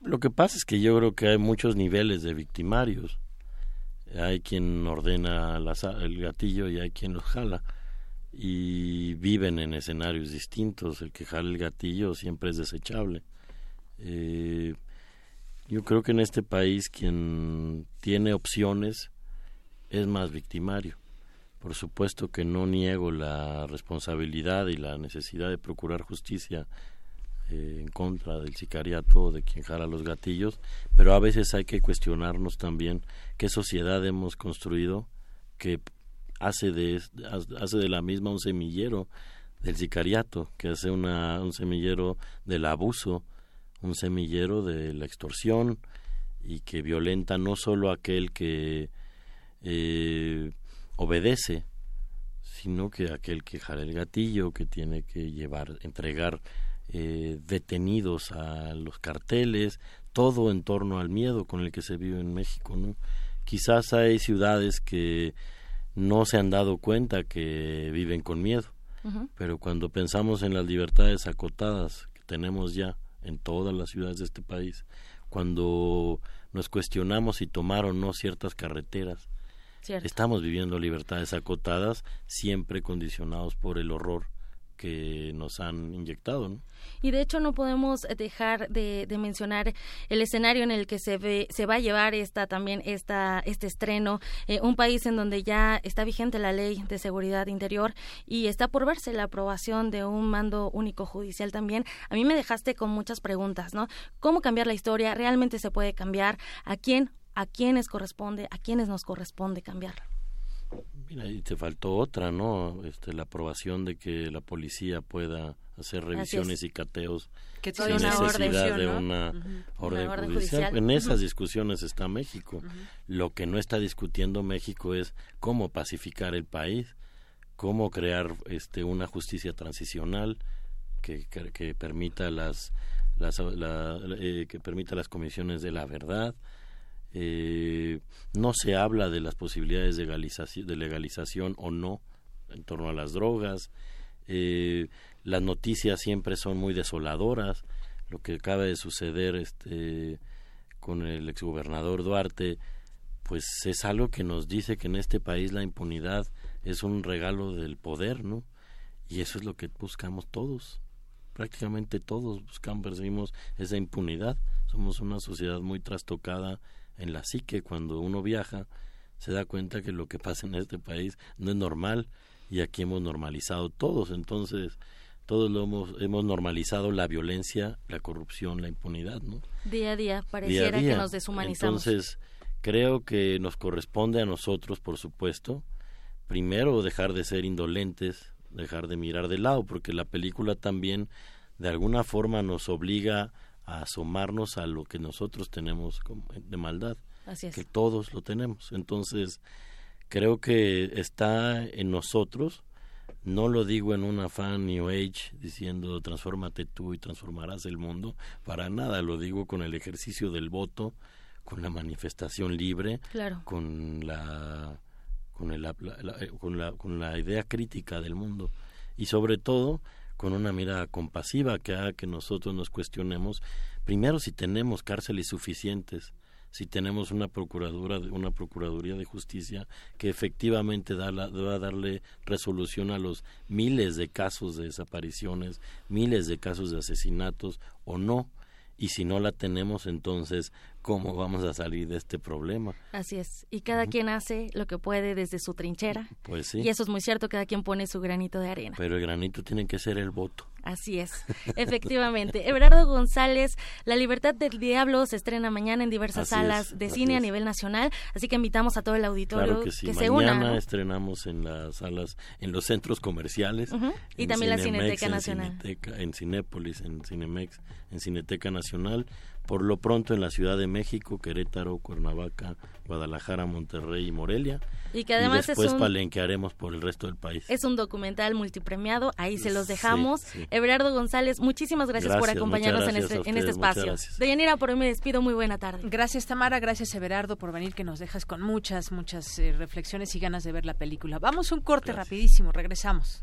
Lo que pasa es que yo creo que hay muchos niveles de victimarios. Hay quien ordena el gatillo y hay quien los jala. Y viven en escenarios distintos. El que jala el gatillo siempre es desechable. Eh, yo creo que en este país quien tiene opciones es más victimario. Por supuesto que no niego la responsabilidad y la necesidad de procurar justicia eh, en contra del sicariato o de quien jala los gatillos, pero a veces hay que cuestionarnos también qué sociedad hemos construido que hace de, hace de la misma un semillero del sicariato, que hace una, un semillero del abuso, un semillero de la extorsión y que violenta no solo aquel que eh, obedece, sino que aquel que jala el gatillo, que tiene que llevar, entregar eh, detenidos a los carteles, todo en torno al miedo con el que se vive en México, ¿no? Quizás hay ciudades que no se han dado cuenta que viven con miedo, pero cuando pensamos en las libertades acotadas que tenemos ya en todas las ciudades de este país, cuando nos cuestionamos si tomar o no ciertas carreteras, Estamos viviendo libertades acotadas, siempre condicionados por el horror que nos han inyectado. ¿no? Y de hecho no podemos dejar de, mencionar el escenario en el que se ve, se va a llevar esta también esta este estreno, eh, un país en donde ya está vigente la ley de seguridad interior y está por verse la aprobación de un mando único judicial también. A mí me dejaste con muchas preguntas, ¿no? ¿Cómo cambiar la historia? ¿Realmente se puede cambiar? ¿A quién a quiénes corresponde, a quiénes nos corresponde cambiarlo. Mira, y te faltó otra, ¿no? Este, la aprobación de que la policía pueda hacer revisiones y cateos sin necesidad de una, orden, judicial. En esas discusiones está México. Lo que no está discutiendo México es cómo pacificar el país, cómo crear este, una justicia transicional que, que, permita las, las eh, que permita las comisiones de la verdad, eh, no se habla de las posibilidades de legalización, o no en torno a las drogas. Eh, las noticias siempre son muy desoladoras. Lo que acaba de suceder este, con el exgobernador Duarte, pues es algo que nos dice que en este país la impunidad es un regalo del poder, ¿no? Y eso es lo que buscamos todos. Prácticamente todos buscamos, percibimos esa impunidad. Somos una sociedad muy trastocada en la psique cuando uno viaja se da cuenta que lo que pasa en este país no es normal y aquí hemos normalizado todos. Entonces todos lo hemos hemos normalizado la violencia la corrupción la impunidad no día a día pareciera que nos deshumanizamos. Entonces creo que nos corresponde a nosotros por supuesto primero dejar de ser indolentes dejar de mirar de lado porque la película también de alguna forma nos obliga a asomarnos a lo que nosotros tenemos de maldad, que todos lo tenemos. Entonces, creo que está en nosotros, no lo digo en un afán New Age diciendo transfórmate tú y transformarás el mundo, para nada, lo digo con el ejercicio del voto, con la manifestación libre, con la con, el, eh, con, la, con la idea crítica del mundo. Y sobre todo con una mirada compasiva que haga que nosotros nos cuestionemos primero si tenemos cárceles suficientes si tenemos una una procuraduría de justicia que efectivamente da va a darle resolución a los miles de casos de desapariciones miles de casos de asesinatos o no. Y si no la tenemos entonces cómo vamos a salir de este problema. Así es, y cada quien hace lo que puede desde su trinchera. Pues sí. Y eso es muy cierto, cada quien pone su granito de arena. Pero el granito tiene que ser el voto. Así es, efectivamente. Everardo González, La Libertad del Diablo se estrena mañana en diversas salas de cine a nivel nacional, así que invitamos a todo el auditorio que, se una. Mañana estrenamos en las salas, en los centros comerciales. Y también la Cineteca Nacional. en Cinépolis, en Cinemex, en Cineteca Nacional por lo pronto en la Ciudad de México, Querétaro, Cuernavaca, Guadalajara, Monterrey y Morelia. Y que además después es un, palenquearemos por el resto del país. Es un documental multipremiado, ahí se los dejamos. Sí, González, muchísimas gracias, por acompañarnos en este, en este espacio. Deyanira, por hoy me despido, muy buena tarde. Gracias Tamara, gracias Everardo por venir, que nos dejas con muchas, muchas eh, reflexiones y ganas de ver la película. Vamos un corte rapidísimo, regresamos.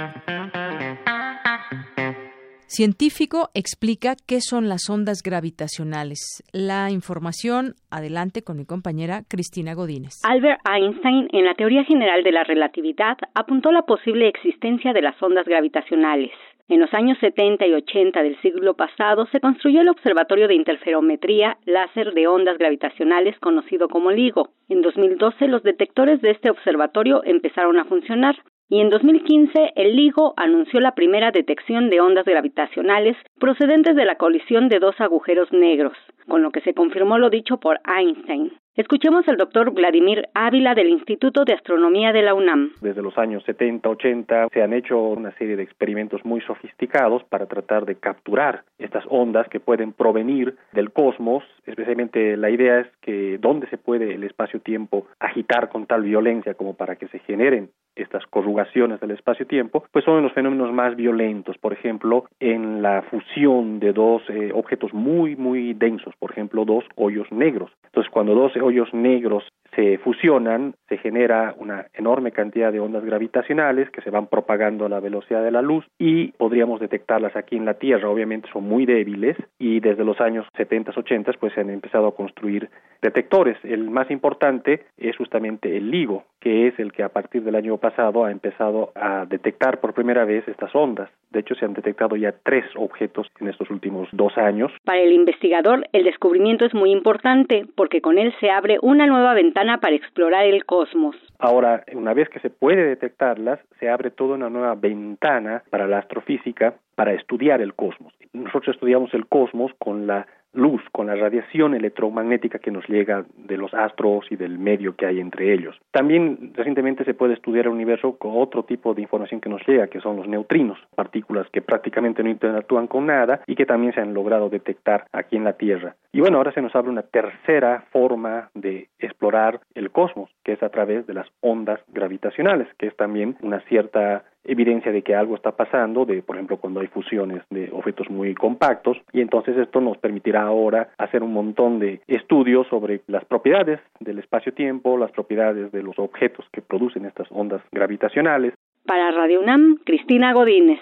Científico explica qué son las ondas gravitacionales. La información, adelante con mi compañera Cristina Godínez. Albert Einstein, en la teoría general de la relatividad, apuntó la posible existencia de las ondas gravitacionales. En los años 70 y 80 del siglo pasado se construyó el Observatorio de Interferometría Láser de Ondas Gravitacionales conocido como LIGO. En 2012 los detectores de este observatorio empezaron a funcionar y en 2015 el LIGO anunció la primera detección de ondas gravitacionales procedentes de la colisión de dos agujeros negros, con lo que se confirmó lo dicho por Einstein. Escuchemos al doctor Vladimir Ávila del Instituto de Astronomía de la UNAM. Desde los años 70, 80 se han hecho una serie de experimentos muy sofisticados para tratar de capturar estas ondas que pueden provenir del cosmos. Especialmente la idea es que dónde se puede el espacio-tiempo agitar con tal violencia como para que se generen estas corrugaciones del espacio-tiempo, pues son los fenómenos más violentos, por ejemplo, en la fusión de dos eh, objetos muy, muy densos, por ejemplo, dos hoyos negros. Entonces, cuando dos hoyos negros se fusionan, se genera una enorme cantidad de ondas gravitacionales que se van propagando a la velocidad de la luz y podríamos detectarlas aquí en la Tierra. Obviamente son muy débiles y desde los años 70, 80 pues se han empezado a construir detectores. El más importante es justamente el LIGO, que es el que a partir del año pasado ha empezado a detectar por primera vez estas ondas. De hecho, se han detectado ya tres objetos en estos últimos dos años. Para el investigador, el descubrimiento es muy importante porque con él se abre una nueva ventana para explorar el cosmos. Ahora, una vez que se puede detectarlas, se abre toda una nueva ventana para la astrofísica para estudiar el cosmos. Nosotros estudiamos el cosmos con la luz, con la radiación electromagnética que nos llega de los astros y del medio que hay entre ellos. También recientemente se puede estudiar el universo con otro tipo de información que nos llega, que son los neutrinos, partículas que prácticamente no interactúan con nada y que también se han logrado detectar aquí en la Tierra. Y bueno, ahora se nos abre una tercera forma de explorar el cosmos, que es a través de las ondas gravitacionales, que es también una cierta evidencia de que algo está pasando, de por ejemplo cuando hay fusiones de objetos muy compactos, y entonces esto nos permitirá ahora hacer un montón de estudios sobre las propiedades del espacio-tiempo, las propiedades de los objetos que producen estas ondas gravitacionales. Para Radio UNAM, Cristina Godínez.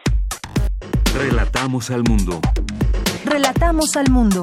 Relatamos al mundo. Relatamos al mundo.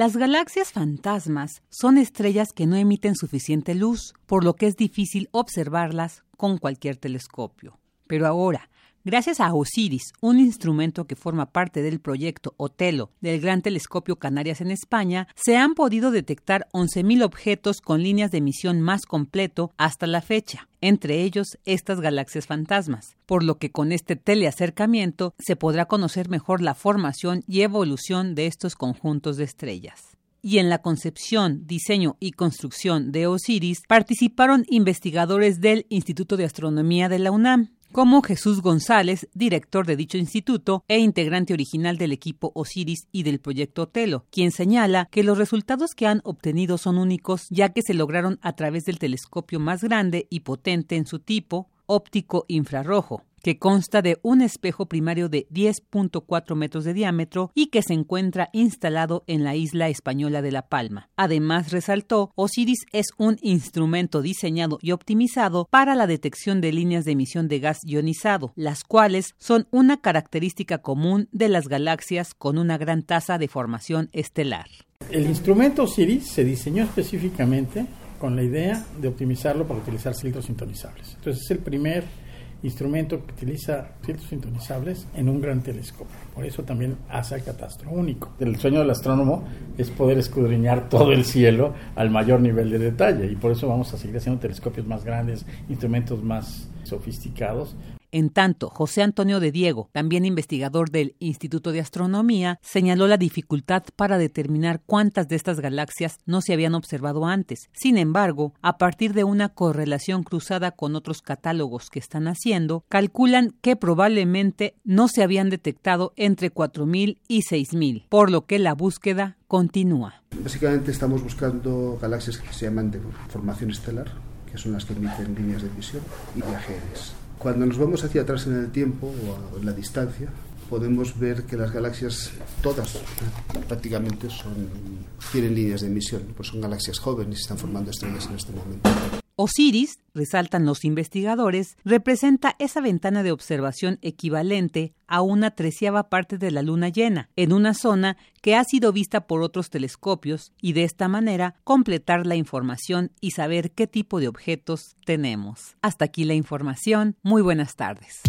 Las galaxias fantasmas son estrellas que no emiten suficiente luz, por lo que es difícil observarlas con cualquier telescopio. Pero ahora, Gracias a Osiris, un instrumento que forma parte del proyecto Otelo del Gran Telescopio Canarias en España, se han podido detectar 11.000 objetos con líneas de emisión más completo hasta la fecha, entre ellos estas galaxias fantasmas, por lo que con este teleacercamiento se podrá conocer mejor la formación y evolución de estos conjuntos de estrellas. Y en la concepción, diseño y construcción de Osiris participaron investigadores del Instituto de Astronomía de la UNAM, como Jesús González, director de dicho instituto e integrante original del equipo Osiris y del proyecto Telo, quien señala que los resultados que han obtenido son únicos ya que se lograron a través del telescopio más grande y potente en su tipo, óptico infrarrojo, que consta de un espejo primario de 10.4 metros de diámetro y que se encuentra instalado en la isla española de La Palma. Además, resaltó, Osiris es un instrumento diseñado y optimizado para la detección de líneas de emisión de gas ionizado, las cuales son una característica común de las galaxias con una gran tasa de formación estelar. El instrumento Osiris se diseñó específicamente con la idea de optimizarlo para utilizar filtros sintonizables. Entonces es el primer instrumento que utiliza filtros sintonizables en un gran telescopio. Por eso también hace el catastro único. El sueño del astrónomo es poder escudriñar todo el cielo al mayor nivel de detalle y por eso vamos a seguir haciendo telescopios más grandes, instrumentos más sofisticados en tanto, José Antonio de Diego, también investigador del Instituto de Astronomía, señaló la dificultad para determinar cuántas de estas galaxias no se habían observado antes. Sin embargo, a partir de una correlación cruzada con otros catálogos que están haciendo, calculan que probablemente no se habían detectado entre 4.000 y 6.000, por lo que la búsqueda continúa. Básicamente estamos buscando galaxias que se llaman de formación estelar, que son las que emiten líneas de emisión, y viajeras. Cuando nos vamos hacia atrás en el tiempo o en la distancia, podemos ver que las galaxias, todas prácticamente, son, tienen líneas de emisión, pues son galaxias jóvenes y están formando estrellas en este momento. Osiris, resaltan los investigadores, representa esa ventana de observación equivalente a una treceava parte de la luna llena, en una zona que ha sido vista por otros telescopios y de esta manera completar la información y saber qué tipo de objetos tenemos. Hasta aquí la información. Muy buenas tardes.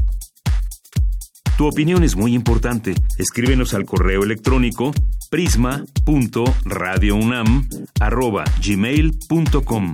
Tu opinión es muy importante. Escríbenos al correo electrónico prisma.radiounam@gmail.com.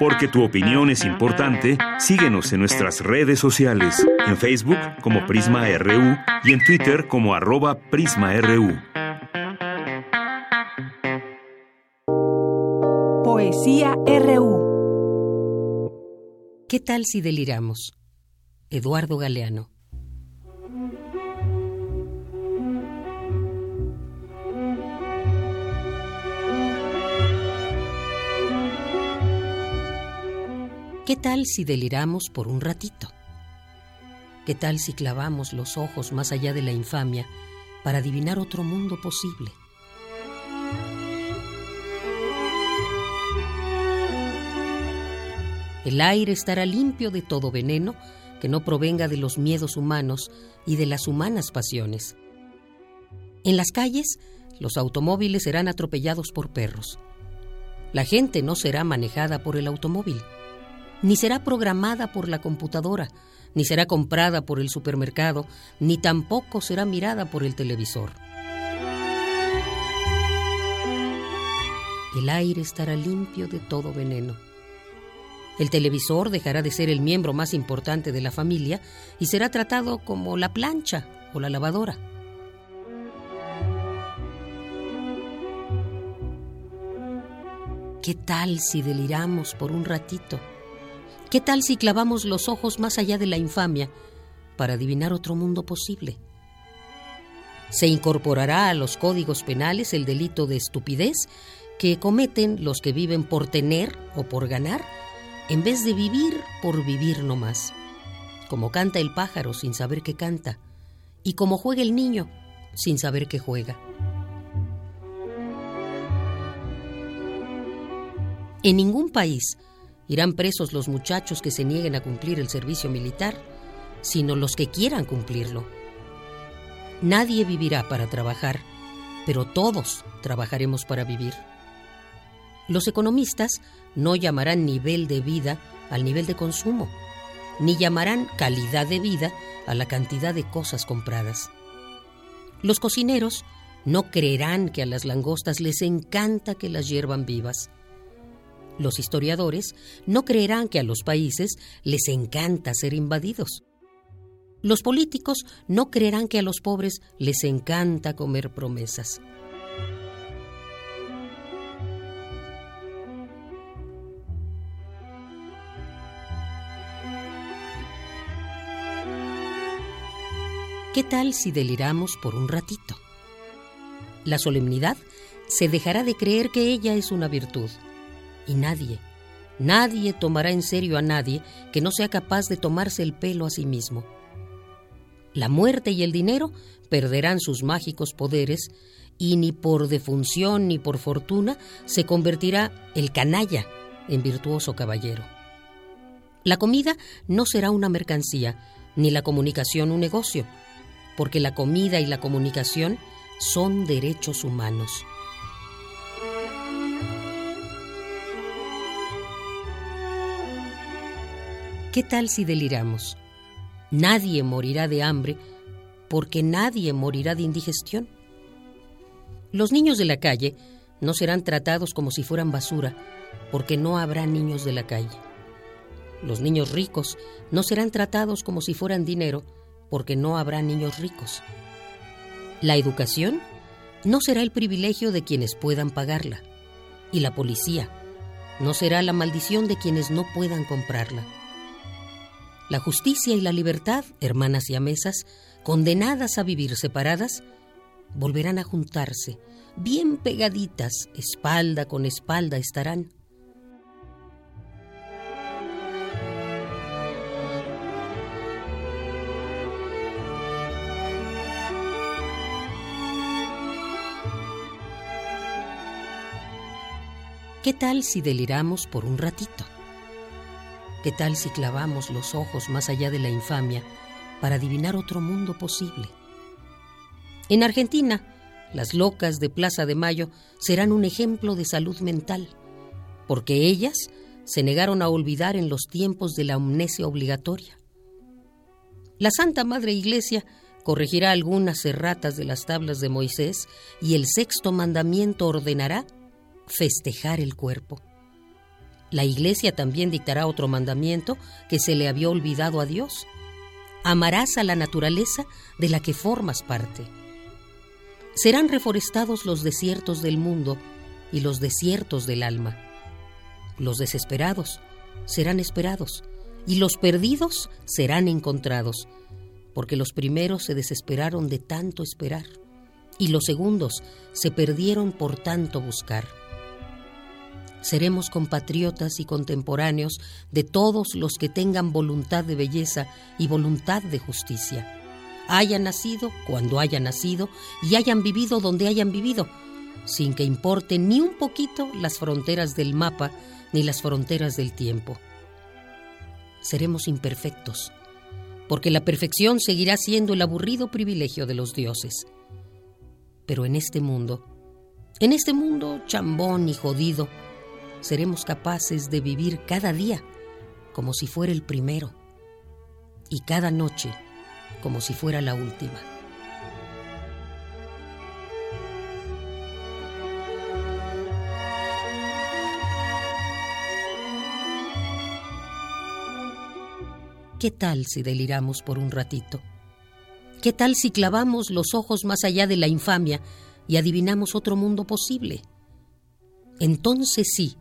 Porque tu opinión es importante, síguenos en nuestras redes sociales, en Facebook como Prisma RU y en Twitter como arroba PrismaRU. Poesía RU. ¿Qué tal si deliramos? Eduardo Galeano. ¿Qué tal si deliramos por un ratito? ¿Qué tal si clavamos los ojos más allá de la infamia para adivinar otro mundo posible? El aire estará limpio de todo veneno que no provenga de los miedos humanos y de las humanas pasiones. En las calles, los automóviles serán atropellados por perros. La gente no será manejada por el automóvil ni será programada por la computadora, ni será comprada por el supermercado, ni tampoco será mirada por el televisor. El aire estará limpio de todo veneno. El televisor dejará de ser el miembro más importante de la familia y será tratado como la plancha o la lavadora. ¿Qué tal si deliramos por un ratito? ¿Qué tal si clavamos los ojos más allá de la infamia para adivinar otro mundo posible? Se incorporará a los códigos penales el delito de estupidez que cometen los que viven por tener o por ganar, en vez de vivir por vivir no más. Como canta el pájaro sin saber que canta, y como juega el niño sin saber que juega. En ningún país Irán presos los muchachos que se nieguen a cumplir el servicio militar, sino los que quieran cumplirlo. Nadie vivirá para trabajar, pero todos trabajaremos para vivir. Los economistas no llamarán nivel de vida al nivel de consumo, ni llamarán calidad de vida a la cantidad de cosas compradas. Los cocineros no creerán que a las langostas les encanta que las hiervan vivas los historiadores no creerán que a los países les encanta ser invadidos. Los políticos no creerán que a los pobres les encanta comer promesas. ¿Qué tal si deliramos por un ratito? La solemnidad se dejará de creer que ella es una virtud y nadie, nadie tomará en serio a nadie que no sea capaz de tomarse el pelo a sí mismo. La muerte y el dinero perderán sus mágicos poderes y ni por defunción ni por fortuna se convertirá el canalla en virtuoso caballero. La comida no será una mercancía, ni la comunicación un negocio, porque la comida y la comunicación son derechos humanos. ¿Qué tal si deliramos? Nadie morirá de hambre porque nadie morirá de indigestión. Los niños de la calle no serán tratados como si fueran basura porque no habrá niños de la calle. Los niños ricos no serán tratados como si fueran dinero porque no habrá niños ricos. La educación no será el privilegio de quienes puedan pagarla y la policía no será la maldición de quienes no puedan comprarla. La justicia y la libertad, hermanas y amesas, condenadas a vivir separadas, volverán a juntarse, bien pegaditas, espalda con espalda estarán. ¿Qué tal si deliramos por un ratito? ¿Qué tal si clavamos los ojos más allá de la infamia para adivinar otro mundo posible? En Argentina, las locas de Plaza de Mayo serán un ejemplo de salud mental, porque ellas se negaron a olvidar en los tiempos de la amnesia obligatoria. La Santa Madre Iglesia corregirá algunas erratas de las tablas de Moisés y el sexto mandamiento ordenará festejar el cuerpo. La Iglesia también dictará otro mandamiento que se le había olvidado a Dios. Amarás a la naturaleza de la que formas parte. Serán reforestados los desiertos del mundo y los desiertos del alma. Los desesperados serán esperados y los perdidos serán encontrados, porque los primeros se desesperaron de tanto esperar y los segundos se perdieron por tanto buscar. Seremos compatriotas y contemporáneos de todos los que tengan voluntad de belleza y voluntad de justicia. Hayan nacido cuando hayan nacido y hayan vivido donde hayan vivido, sin que importe ni un poquito las fronteras del mapa ni las fronteras del tiempo. Seremos imperfectos, porque la perfección seguirá siendo el aburrido privilegio de los dioses. Pero en este mundo, en este mundo chambón y jodido, seremos capaces de vivir cada día como si fuera el primero y cada noche como si fuera la última. ¿Qué tal si deliramos por un ratito? ¿Qué tal si clavamos los ojos más allá de la infamia y adivinamos otro mundo posible? Entonces sí,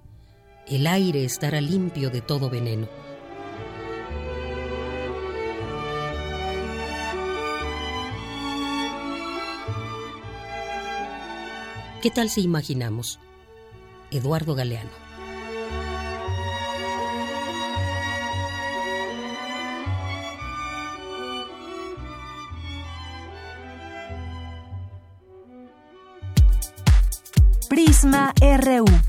el aire estará limpio de todo veneno. ¿Qué tal si imaginamos? Eduardo Galeano. Prisma RU.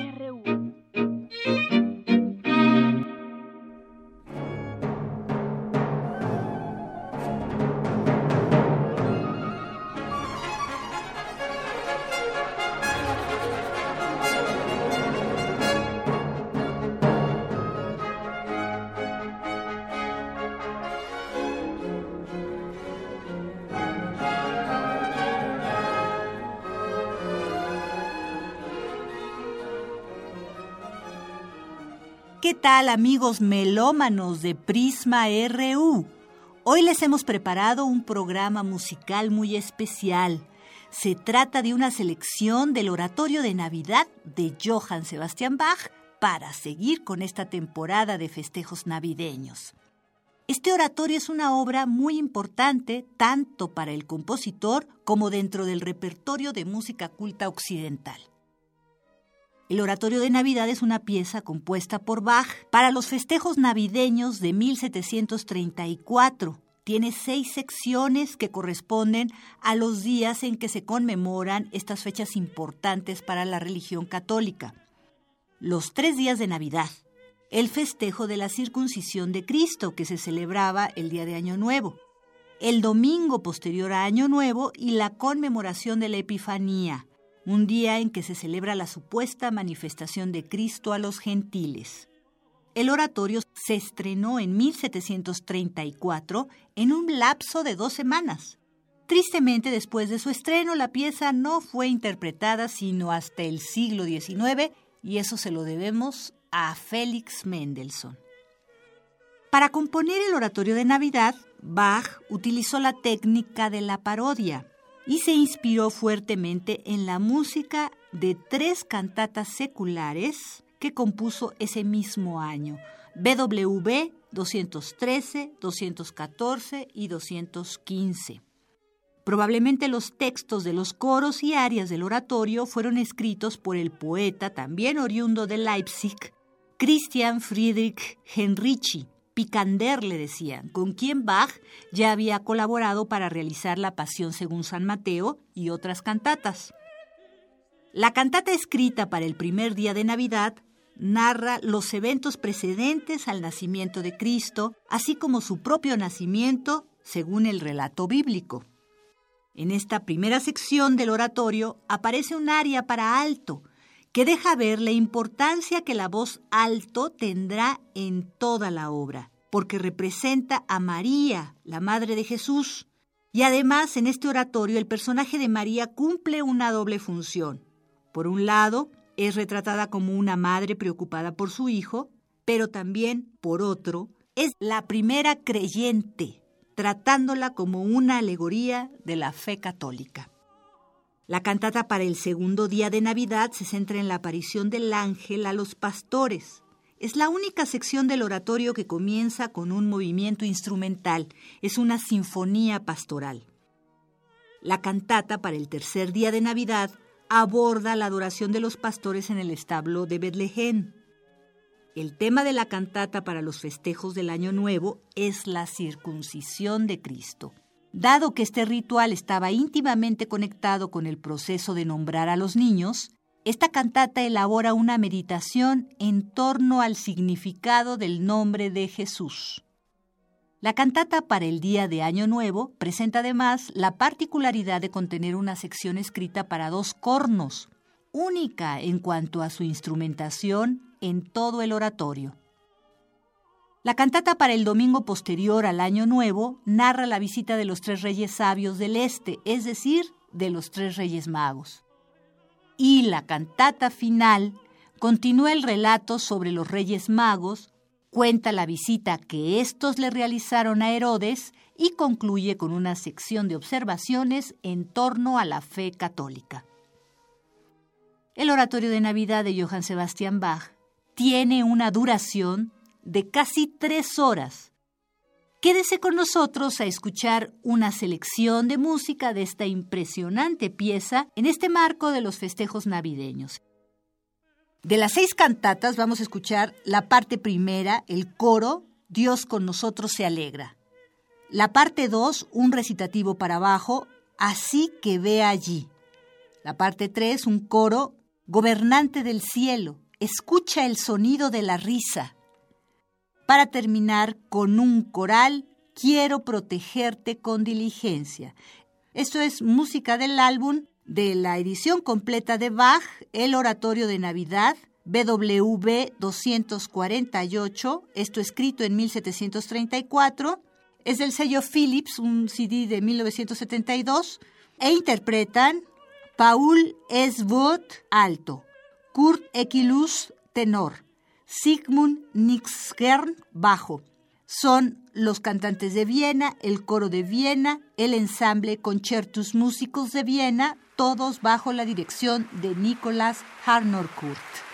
Tal amigos melómanos de Prisma RU? Hoy les hemos preparado un programa musical muy especial. Se trata de una selección del oratorio de Navidad de Johann Sebastian Bach para seguir con esta temporada de festejos navideños. Este oratorio es una obra muy importante tanto para el compositor como dentro del repertorio de música culta occidental. El Oratorio de Navidad es una pieza compuesta por Bach para los festejos navideños de 1734. Tiene seis secciones que corresponden a los días en que se conmemoran estas fechas importantes para la religión católica. Los tres días de Navidad, el festejo de la circuncisión de Cristo que se celebraba el día de Año Nuevo, el domingo posterior a Año Nuevo y la conmemoración de la Epifanía, un día en que se celebra la supuesta manifestación de Cristo a los gentiles. El oratorio se estrenó en 1734 en un lapso de dos semanas. Tristemente, después de su estreno, la pieza no fue interpretada sino hasta el siglo XIX y eso se lo debemos a Félix Mendelssohn. Para componer el oratorio de Navidad, Bach utilizó la técnica de la parodia, y se inspiró fuertemente en la música de tres cantatas seculares que compuso ese mismo año, BWV 213, 214 y 215. Probablemente los textos de los coros y arias del oratorio fueron escritos por el poeta, también oriundo de Leipzig, Christian Friedrich Henrici, Picander le decían, con quien Bach ya había colaborado para realizar La Pasión según San Mateo y otras cantatas. La cantata escrita para el primer día de Navidad narra los eventos precedentes al nacimiento de Cristo, así como su propio nacimiento según el relato bíblico. En esta primera sección del oratorio aparece un aria para alto, que deja ver la importancia que la voz alto tendrá en toda la obra, porque representa a María, la Madre de Jesús. Y además en este oratorio el personaje de María cumple una doble función. Por un lado, es retratada como una madre preocupada por su hijo, pero también, por otro, es la primera creyente, tratándola como una alegoría de la fe católica. La cantata para el segundo día de Navidad se centra en la aparición del ángel a los pastores. Es la única sección del oratorio que comienza con un movimiento instrumental, es una sinfonía pastoral. La cantata para el tercer día de Navidad aborda la adoración de los pastores en el establo de Betlehem. El tema de la cantata para los festejos del Año Nuevo es la circuncisión de Cristo. Dado que este ritual estaba íntimamente conectado con el proceso de nombrar a los niños, esta cantata elabora una meditación en torno al significado del nombre de Jesús. La cantata para el Día de Año Nuevo presenta además la particularidad de contener una sección escrita para dos cornos, única en cuanto a su instrumentación en todo el oratorio. La cantata para el domingo posterior al Año Nuevo narra la visita de los tres reyes sabios del Este, es decir, de los tres reyes magos. Y la cantata final continúa el relato sobre los reyes magos cuenta la visita que éstos le realizaron a Herodes y concluye con una sección de observaciones en torno a la fe católica. El oratorio de Navidad de Johann Sebastian Bach tiene una duración de casi tres horas. Quédese con nosotros a escuchar una selección de música de esta impresionante pieza en este marco de los festejos navideños. De las seis cantatas vamos a escuchar la parte primera, el coro, Dios con nosotros se alegra. La parte dos, un recitativo para abajo, así que ve allí. La parte tres, un coro, gobernante del cielo, escucha el sonido de la risa. Para terminar con un coral, quiero protegerte con diligencia. Esto es música del álbum de la edición completa de Bach, El Oratorio de Navidad, BWV 248, esto escrito en 1734, es del sello Philips, un CD de 1972, e interpretan Paul Eswood alto, Kurt Equilus tenor, Sigmund Nixgern bajo. Son los cantantes de Viena, el coro de Viena, el ensamble Concertus Músicos de Viena, todos bajo la dirección de Nicolas Harnoncourt.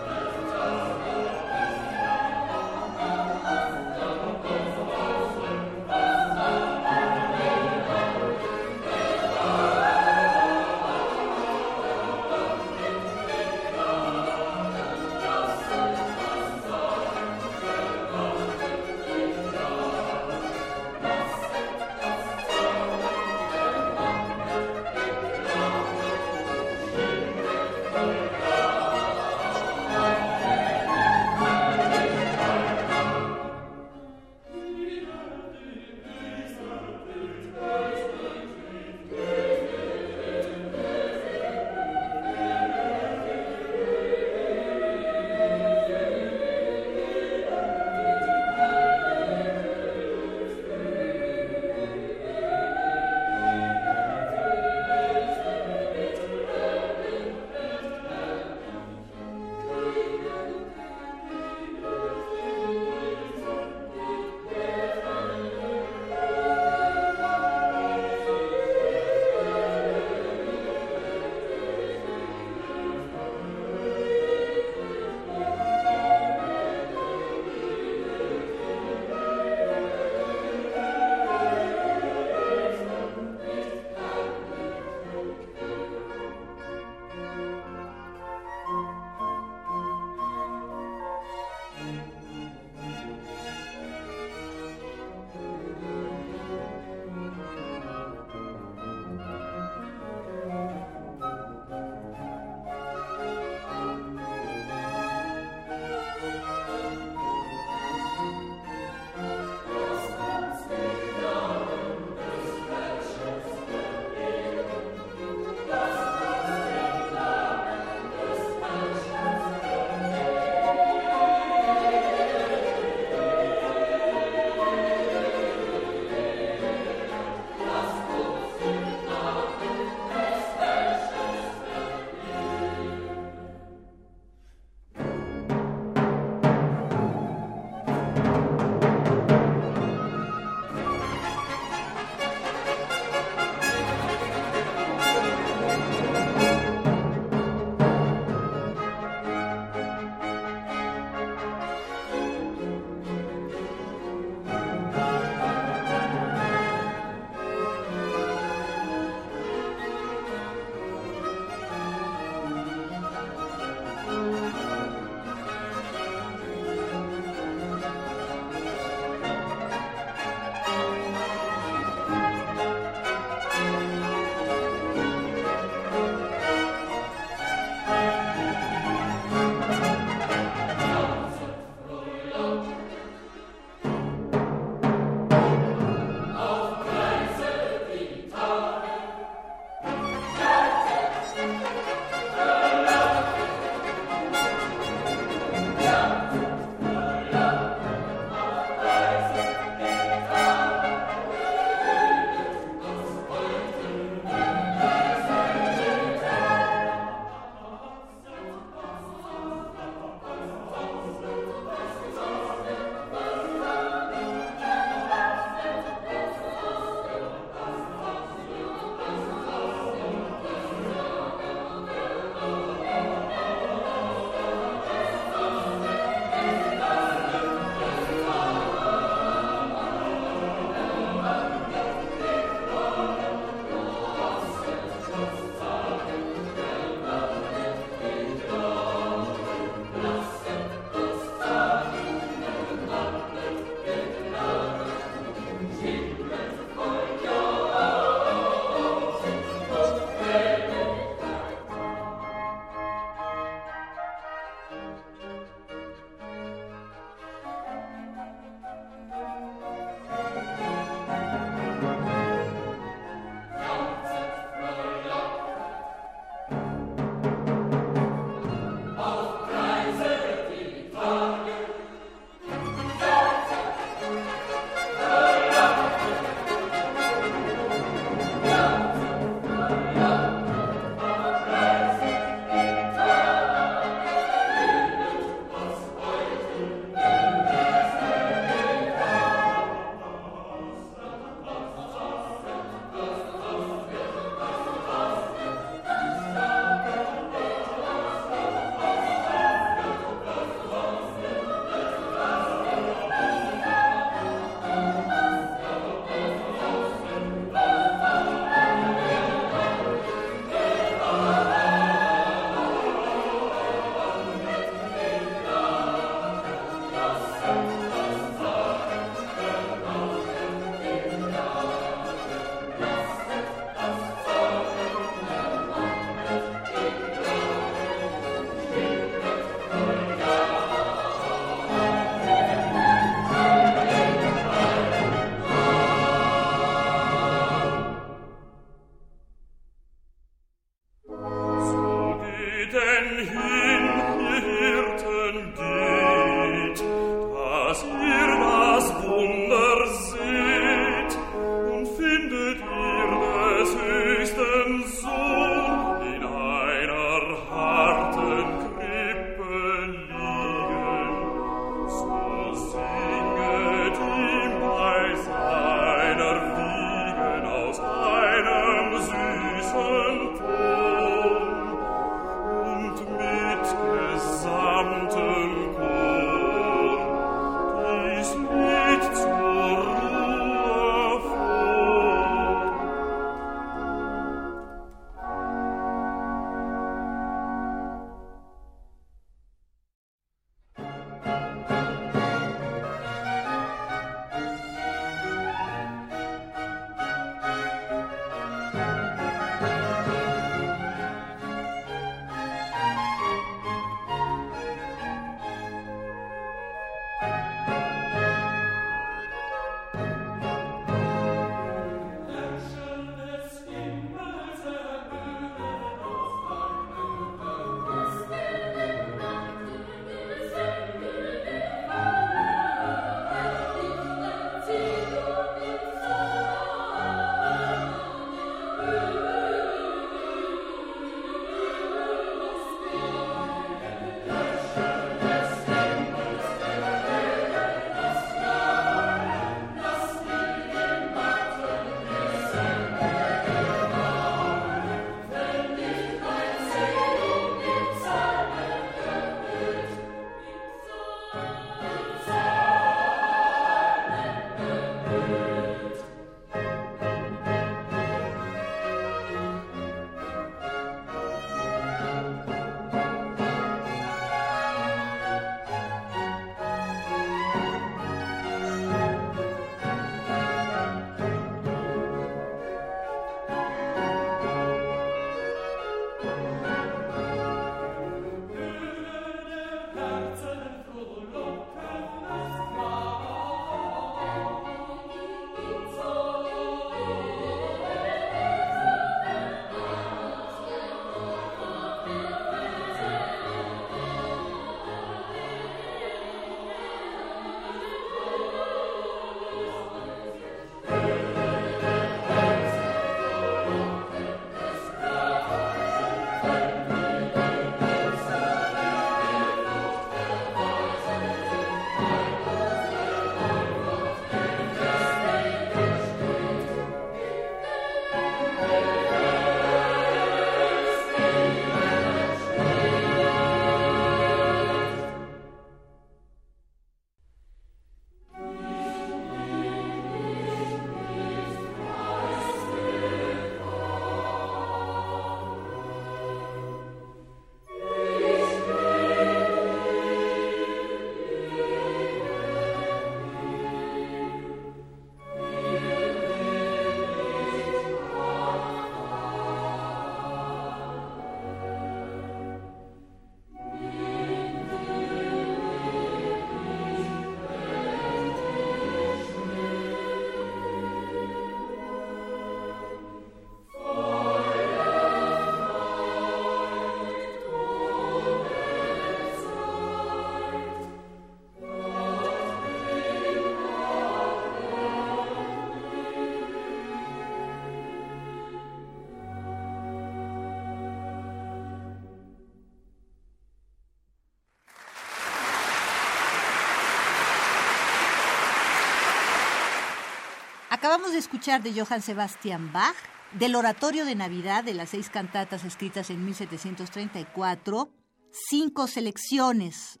Acabamos de escuchar de Johann Sebastian Bach, del Oratorio de Navidad de las seis cantatas escritas en 1734, cinco selecciones.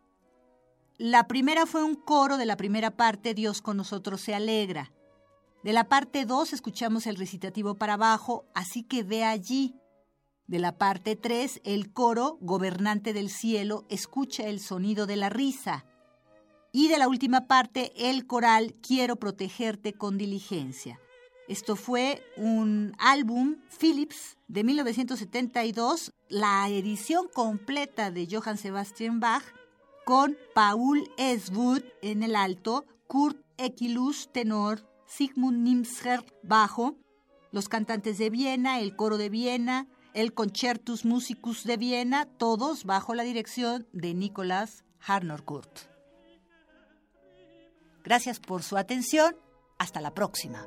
La primera fue un coro de la primera parte, Dios con nosotros se alegra. De la parte 2 escuchamos el recitativo para abajo, así que ve allí. De la parte 3, el coro, Gobernante del Cielo, escucha el sonido de la risa. Y de la última parte, el coral, Quiero protegerte con diligencia. Esto fue un álbum Philips de 1972, la edición completa de Johann Sebastian Bach, con Paul Eswood en el alto, Kurt Equilus tenor, Sigmund Nimscher bajo, los cantantes de Viena, el coro de Viena, el Concertus Musicus de Viena, todos bajo la dirección de Nicolás Harnoncourt. Gracias por su atención. Hasta la próxima.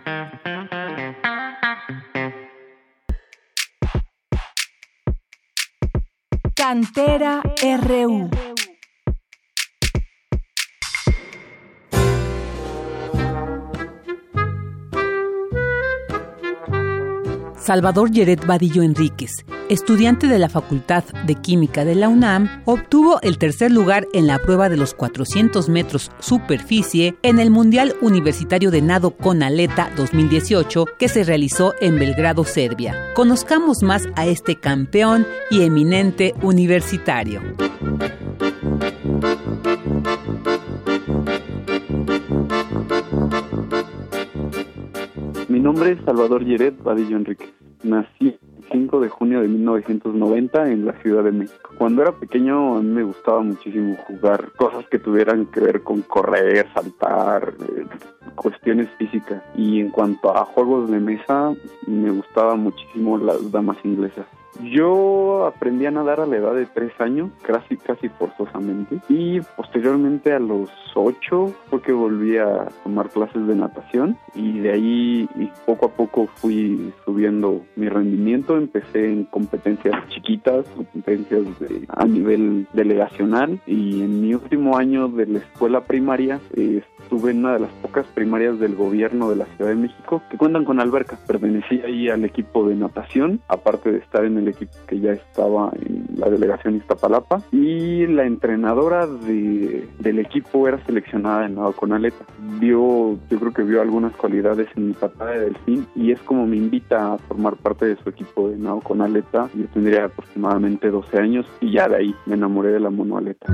Cantera RU. Salvador Yeret Vadillo Enríquez, estudiante de la Facultad de Química de la UNAM, obtuvo el tercer lugar en la prueba de los 400 metros superficie en el Mundial Universitario de Nado con Aleta 2018 que se realizó en Belgrado, Serbia. Conozcamos más a este campeón y eminente universitario. Mi nombre es Salvador Yeret Vadillo Enrique. Nací 5 de junio de 1990 en la Ciudad de México. Cuando era pequeño a mí me gustaba muchísimo jugar cosas que tuvieran que ver con correr, saltar, eh, cuestiones físicas. Y en cuanto a juegos de mesa, me gustaba muchísimo las damas inglesas. Yo aprendí a nadar a la edad de tres años, casi casi forzosamente, y posteriormente a los ocho fue que volví a tomar clases de natación y de ahí y poco a poco fui subiendo mi rendimiento. Empecé en competencias chiquitas, competencias de- a nivel delegacional y en mi último año de la escuela primaria eh, estuve en una de las pocas primarias del gobierno de la Ciudad de México que cuentan con alberca. Pertenecí ahí al equipo de natación, aparte de estar en el equipo que ya estaba en la delegación Iztapalapa y la entrenadora de, del equipo era seleccionada en nado con aleta. Vio, yo creo que vio algunas cualidades en mi patada de delfín y es como me invita a formar parte de su equipo de nado con aleta. Yo tendría aproximadamente 12 años y ya de ahí me enamoré de la monoaleta.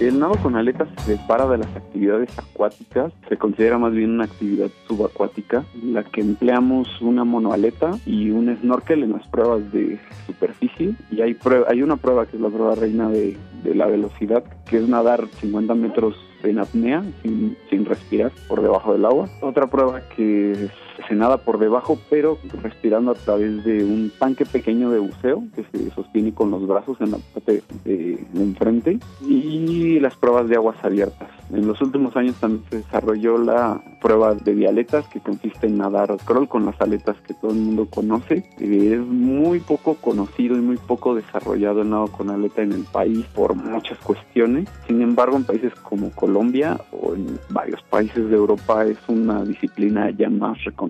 El nado con aletas se separa de las actividades acuáticas, se considera más bien una actividad subacuática, en la que empleamos una monoaleta y un snorkel en las pruebas de superficie. Y hay, prueba, hay una prueba que es la prueba reina de, la velocidad, que es nadar 50 metros en apnea, sin, sin respirar por debajo del agua. Otra prueba que se nada por debajo, pero respirando a través de un tanque pequeño de buceo que se sostiene con los brazos en la parte de, de enfrente y las pruebas de aguas abiertas. En los últimos años también se desarrolló la prueba de dialetas que consiste en nadar crawl con las aletas que todo el mundo conoce. Eh, es muy poco conocido y muy poco desarrollado el nado con aleta en el país por muchas cuestiones. Sin embargo, en países como Colombia o en varios países de Europa es una disciplina ya más reconocida.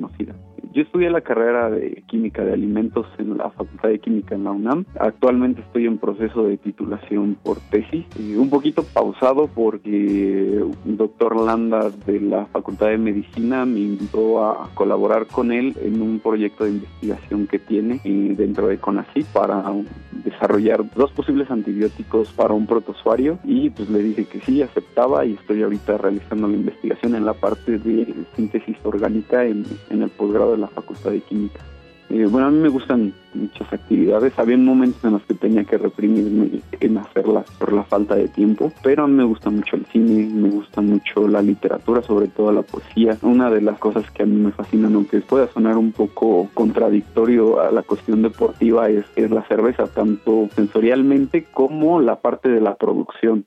Yo estudié la carrera de química de alimentos en la Facultad de Química en la UNAM. Actualmente estoy en proceso de titulación por tesis. un poquito pausado porque un doctor Landa de la Facultad de Medicina me invitó a colaborar con él en un proyecto de investigación que tiene eh, dentro de CONACYT para desarrollar dos posibles antibióticos para un protozoario y pues le dije que sí, aceptaba y estoy ahorita realizando la investigación en la parte de síntesis orgánica en, en el posgrado de la Facultad de Química. Eh, bueno, a mí me gustan muchas actividades. Había momentos en los que tenía que reprimirme en hacerlas por la falta de tiempo, pero a mí me gusta mucho el cine, me gusta mucho la literatura, sobre todo la poesía. Una de las cosas que a mí me fascinan, aunque pueda sonar un poco contradictorio a la cuestión deportiva, es, es la cerveza, tanto sensorialmente como la parte de la producción.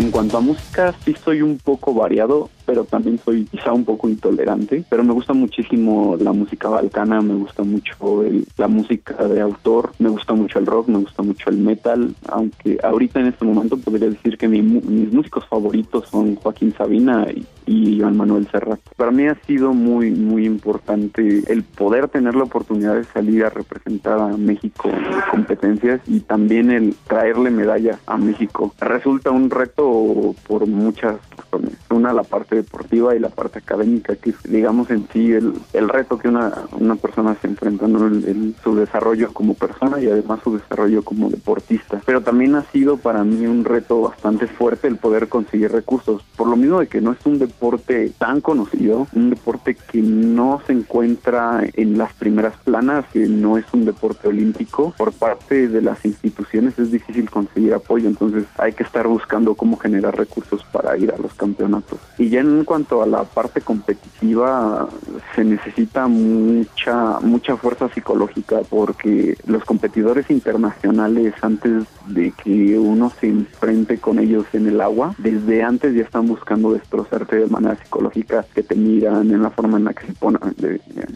En cuanto a música, sí soy un poco variado pero también soy quizá un poco intolerante. Pero me gusta muchísimo la música balcana, me gusta mucho la música de autor, me gusta mucho el rock, me gusta mucho el metal, aunque ahorita en este momento podría decir que mis músicos favoritos son Joaquín Sabina y, y Joan Manuel Serrat. Para mí ha sido muy, muy importante el poder tener la oportunidad de salir a representar a México en competencias y también el traerle medallas a México. Resulta un reto por muchas razones. Una, la parte deportiva y la parte académica, que digamos en sí el, el reto que una, una persona se enfrenta, en su desarrollo como persona y además su desarrollo como deportista. Pero también ha sido para mí un reto bastante fuerte el poder conseguir recursos, por lo mismo de que no es un deporte tan conocido, un deporte que no se encuentra en las primeras planas, que no es un deporte olímpico, por parte de las instituciones es difícil conseguir apoyo, entonces hay que estar buscando cómo generar recursos para ir a los campeonatos. Y ya en en cuanto a la parte competitiva, se necesita mucha, mucha fuerza psicológica porque los competidores internacionales, antes de que uno se enfrente con ellos en el agua, desde antes ya están buscando destrozarte de manera psicológica, que te miran en la forma en la que se ponen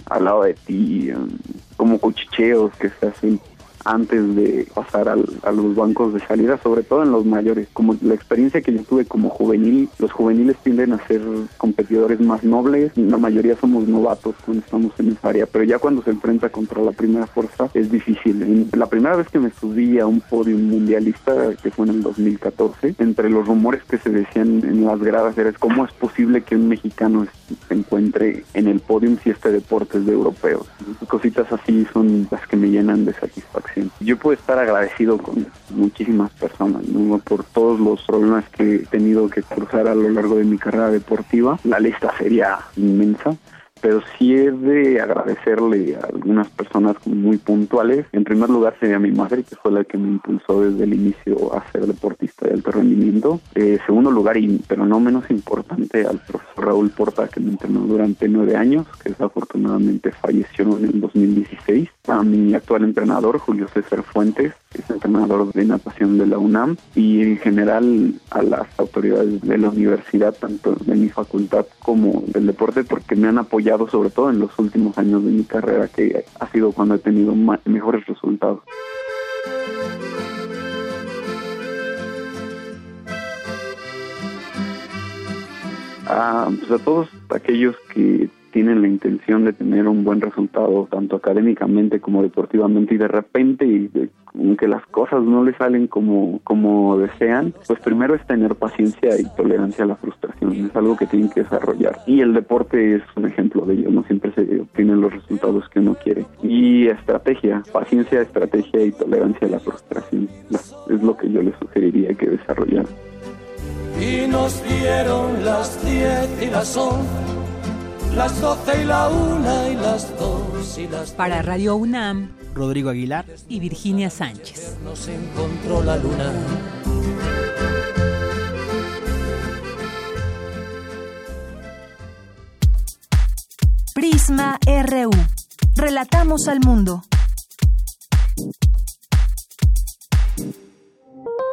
al lado de ti, como cuchicheos que se hacen antes de pasar al, a los bancos de salida, sobre todo en los mayores. Como la experiencia que yo tuve como juvenil, los juveniles tienden a ser competidores más nobles, la mayoría somos novatos cuando estamos en esa área, pero ya cuando se enfrenta contra la primera fuerza es difícil. La primera vez que me subí a un podio mundialista, que fue en el 2014, entre los rumores que se decían en las gradas era cómo es posible que un mexicano se encuentre en el podio si este deporte es de europeos. Cositas así son las que me llenan de satisfacción. Yo puedo estar agradecido con muchísimas personas, por todos los problemas que he tenido que cruzar a lo largo de mi carrera deportiva. La lista sería inmensa pero sí es de agradecerle a algunas personas muy puntuales. En primer lugar sería mi madre, que fue la que me impulsó desde el inicio a ser deportista de alto rendimiento. En eh, segundo lugar, y, pero no menos importante, al profesor Raúl Porta, que me entrenó durante nueve años, que desafortunadamente falleció en el 2016. A mi actual entrenador, Julio César Fuentes, es entrenador de natación de la UNAM, y en general a las autoridades de la universidad, tanto de mi facultad como del deporte, porque me han apoyado sobre todo en los últimos años de mi carrera, que ha sido cuando he tenido mejores resultados. Ah, pues a todos aquellos que tienen la intención de tener un buen resultado tanto académicamente como deportivamente y de repente y aunque las cosas no les salen como como desean pues primero es tener paciencia y tolerancia a la frustración. Es algo que tienen que desarrollar. Y el deporte es un ejemplo de ello no siempre se obtienen los resultados que uno quiere. Y estrategia paciencia estrategia y tolerancia a la frustración. Es lo que yo les sugeriría que desarrollar y nos dieron las 10 y las 11 las 12 y la una y las dos y las Para Radio UNAM, Rodrigo Aguilar y Virginia Sánchez. Nos encontró la luna. Prisma RU. Relatamos al mundo.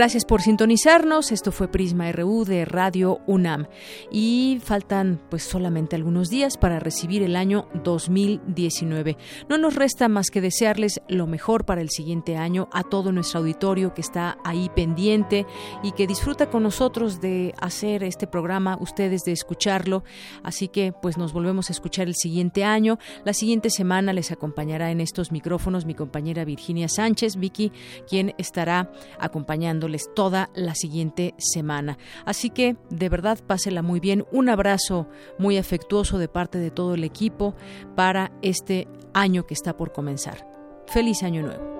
Gracias por sintonizarnos. Esto fue Prisma RU de Radio UNAM. Y faltan pues solamente algunos días para recibir el año 2019. No nos resta más que desearles lo mejor para el siguiente año a todo nuestro auditorio que está ahí pendiente y que disfruta con nosotros de hacer este programa, ustedes de escucharlo. Así que pues nos volvemos a escuchar el siguiente año. La siguiente semana les acompañará en estos micrófonos mi compañera Virginia Sánchez, Vicky, quien estará toda la siguiente semana. Así que de verdad pásela muy bien. Un abrazo muy afectuoso de parte de todo el equipo para este año que está por comenzar. Feliz año nuevo.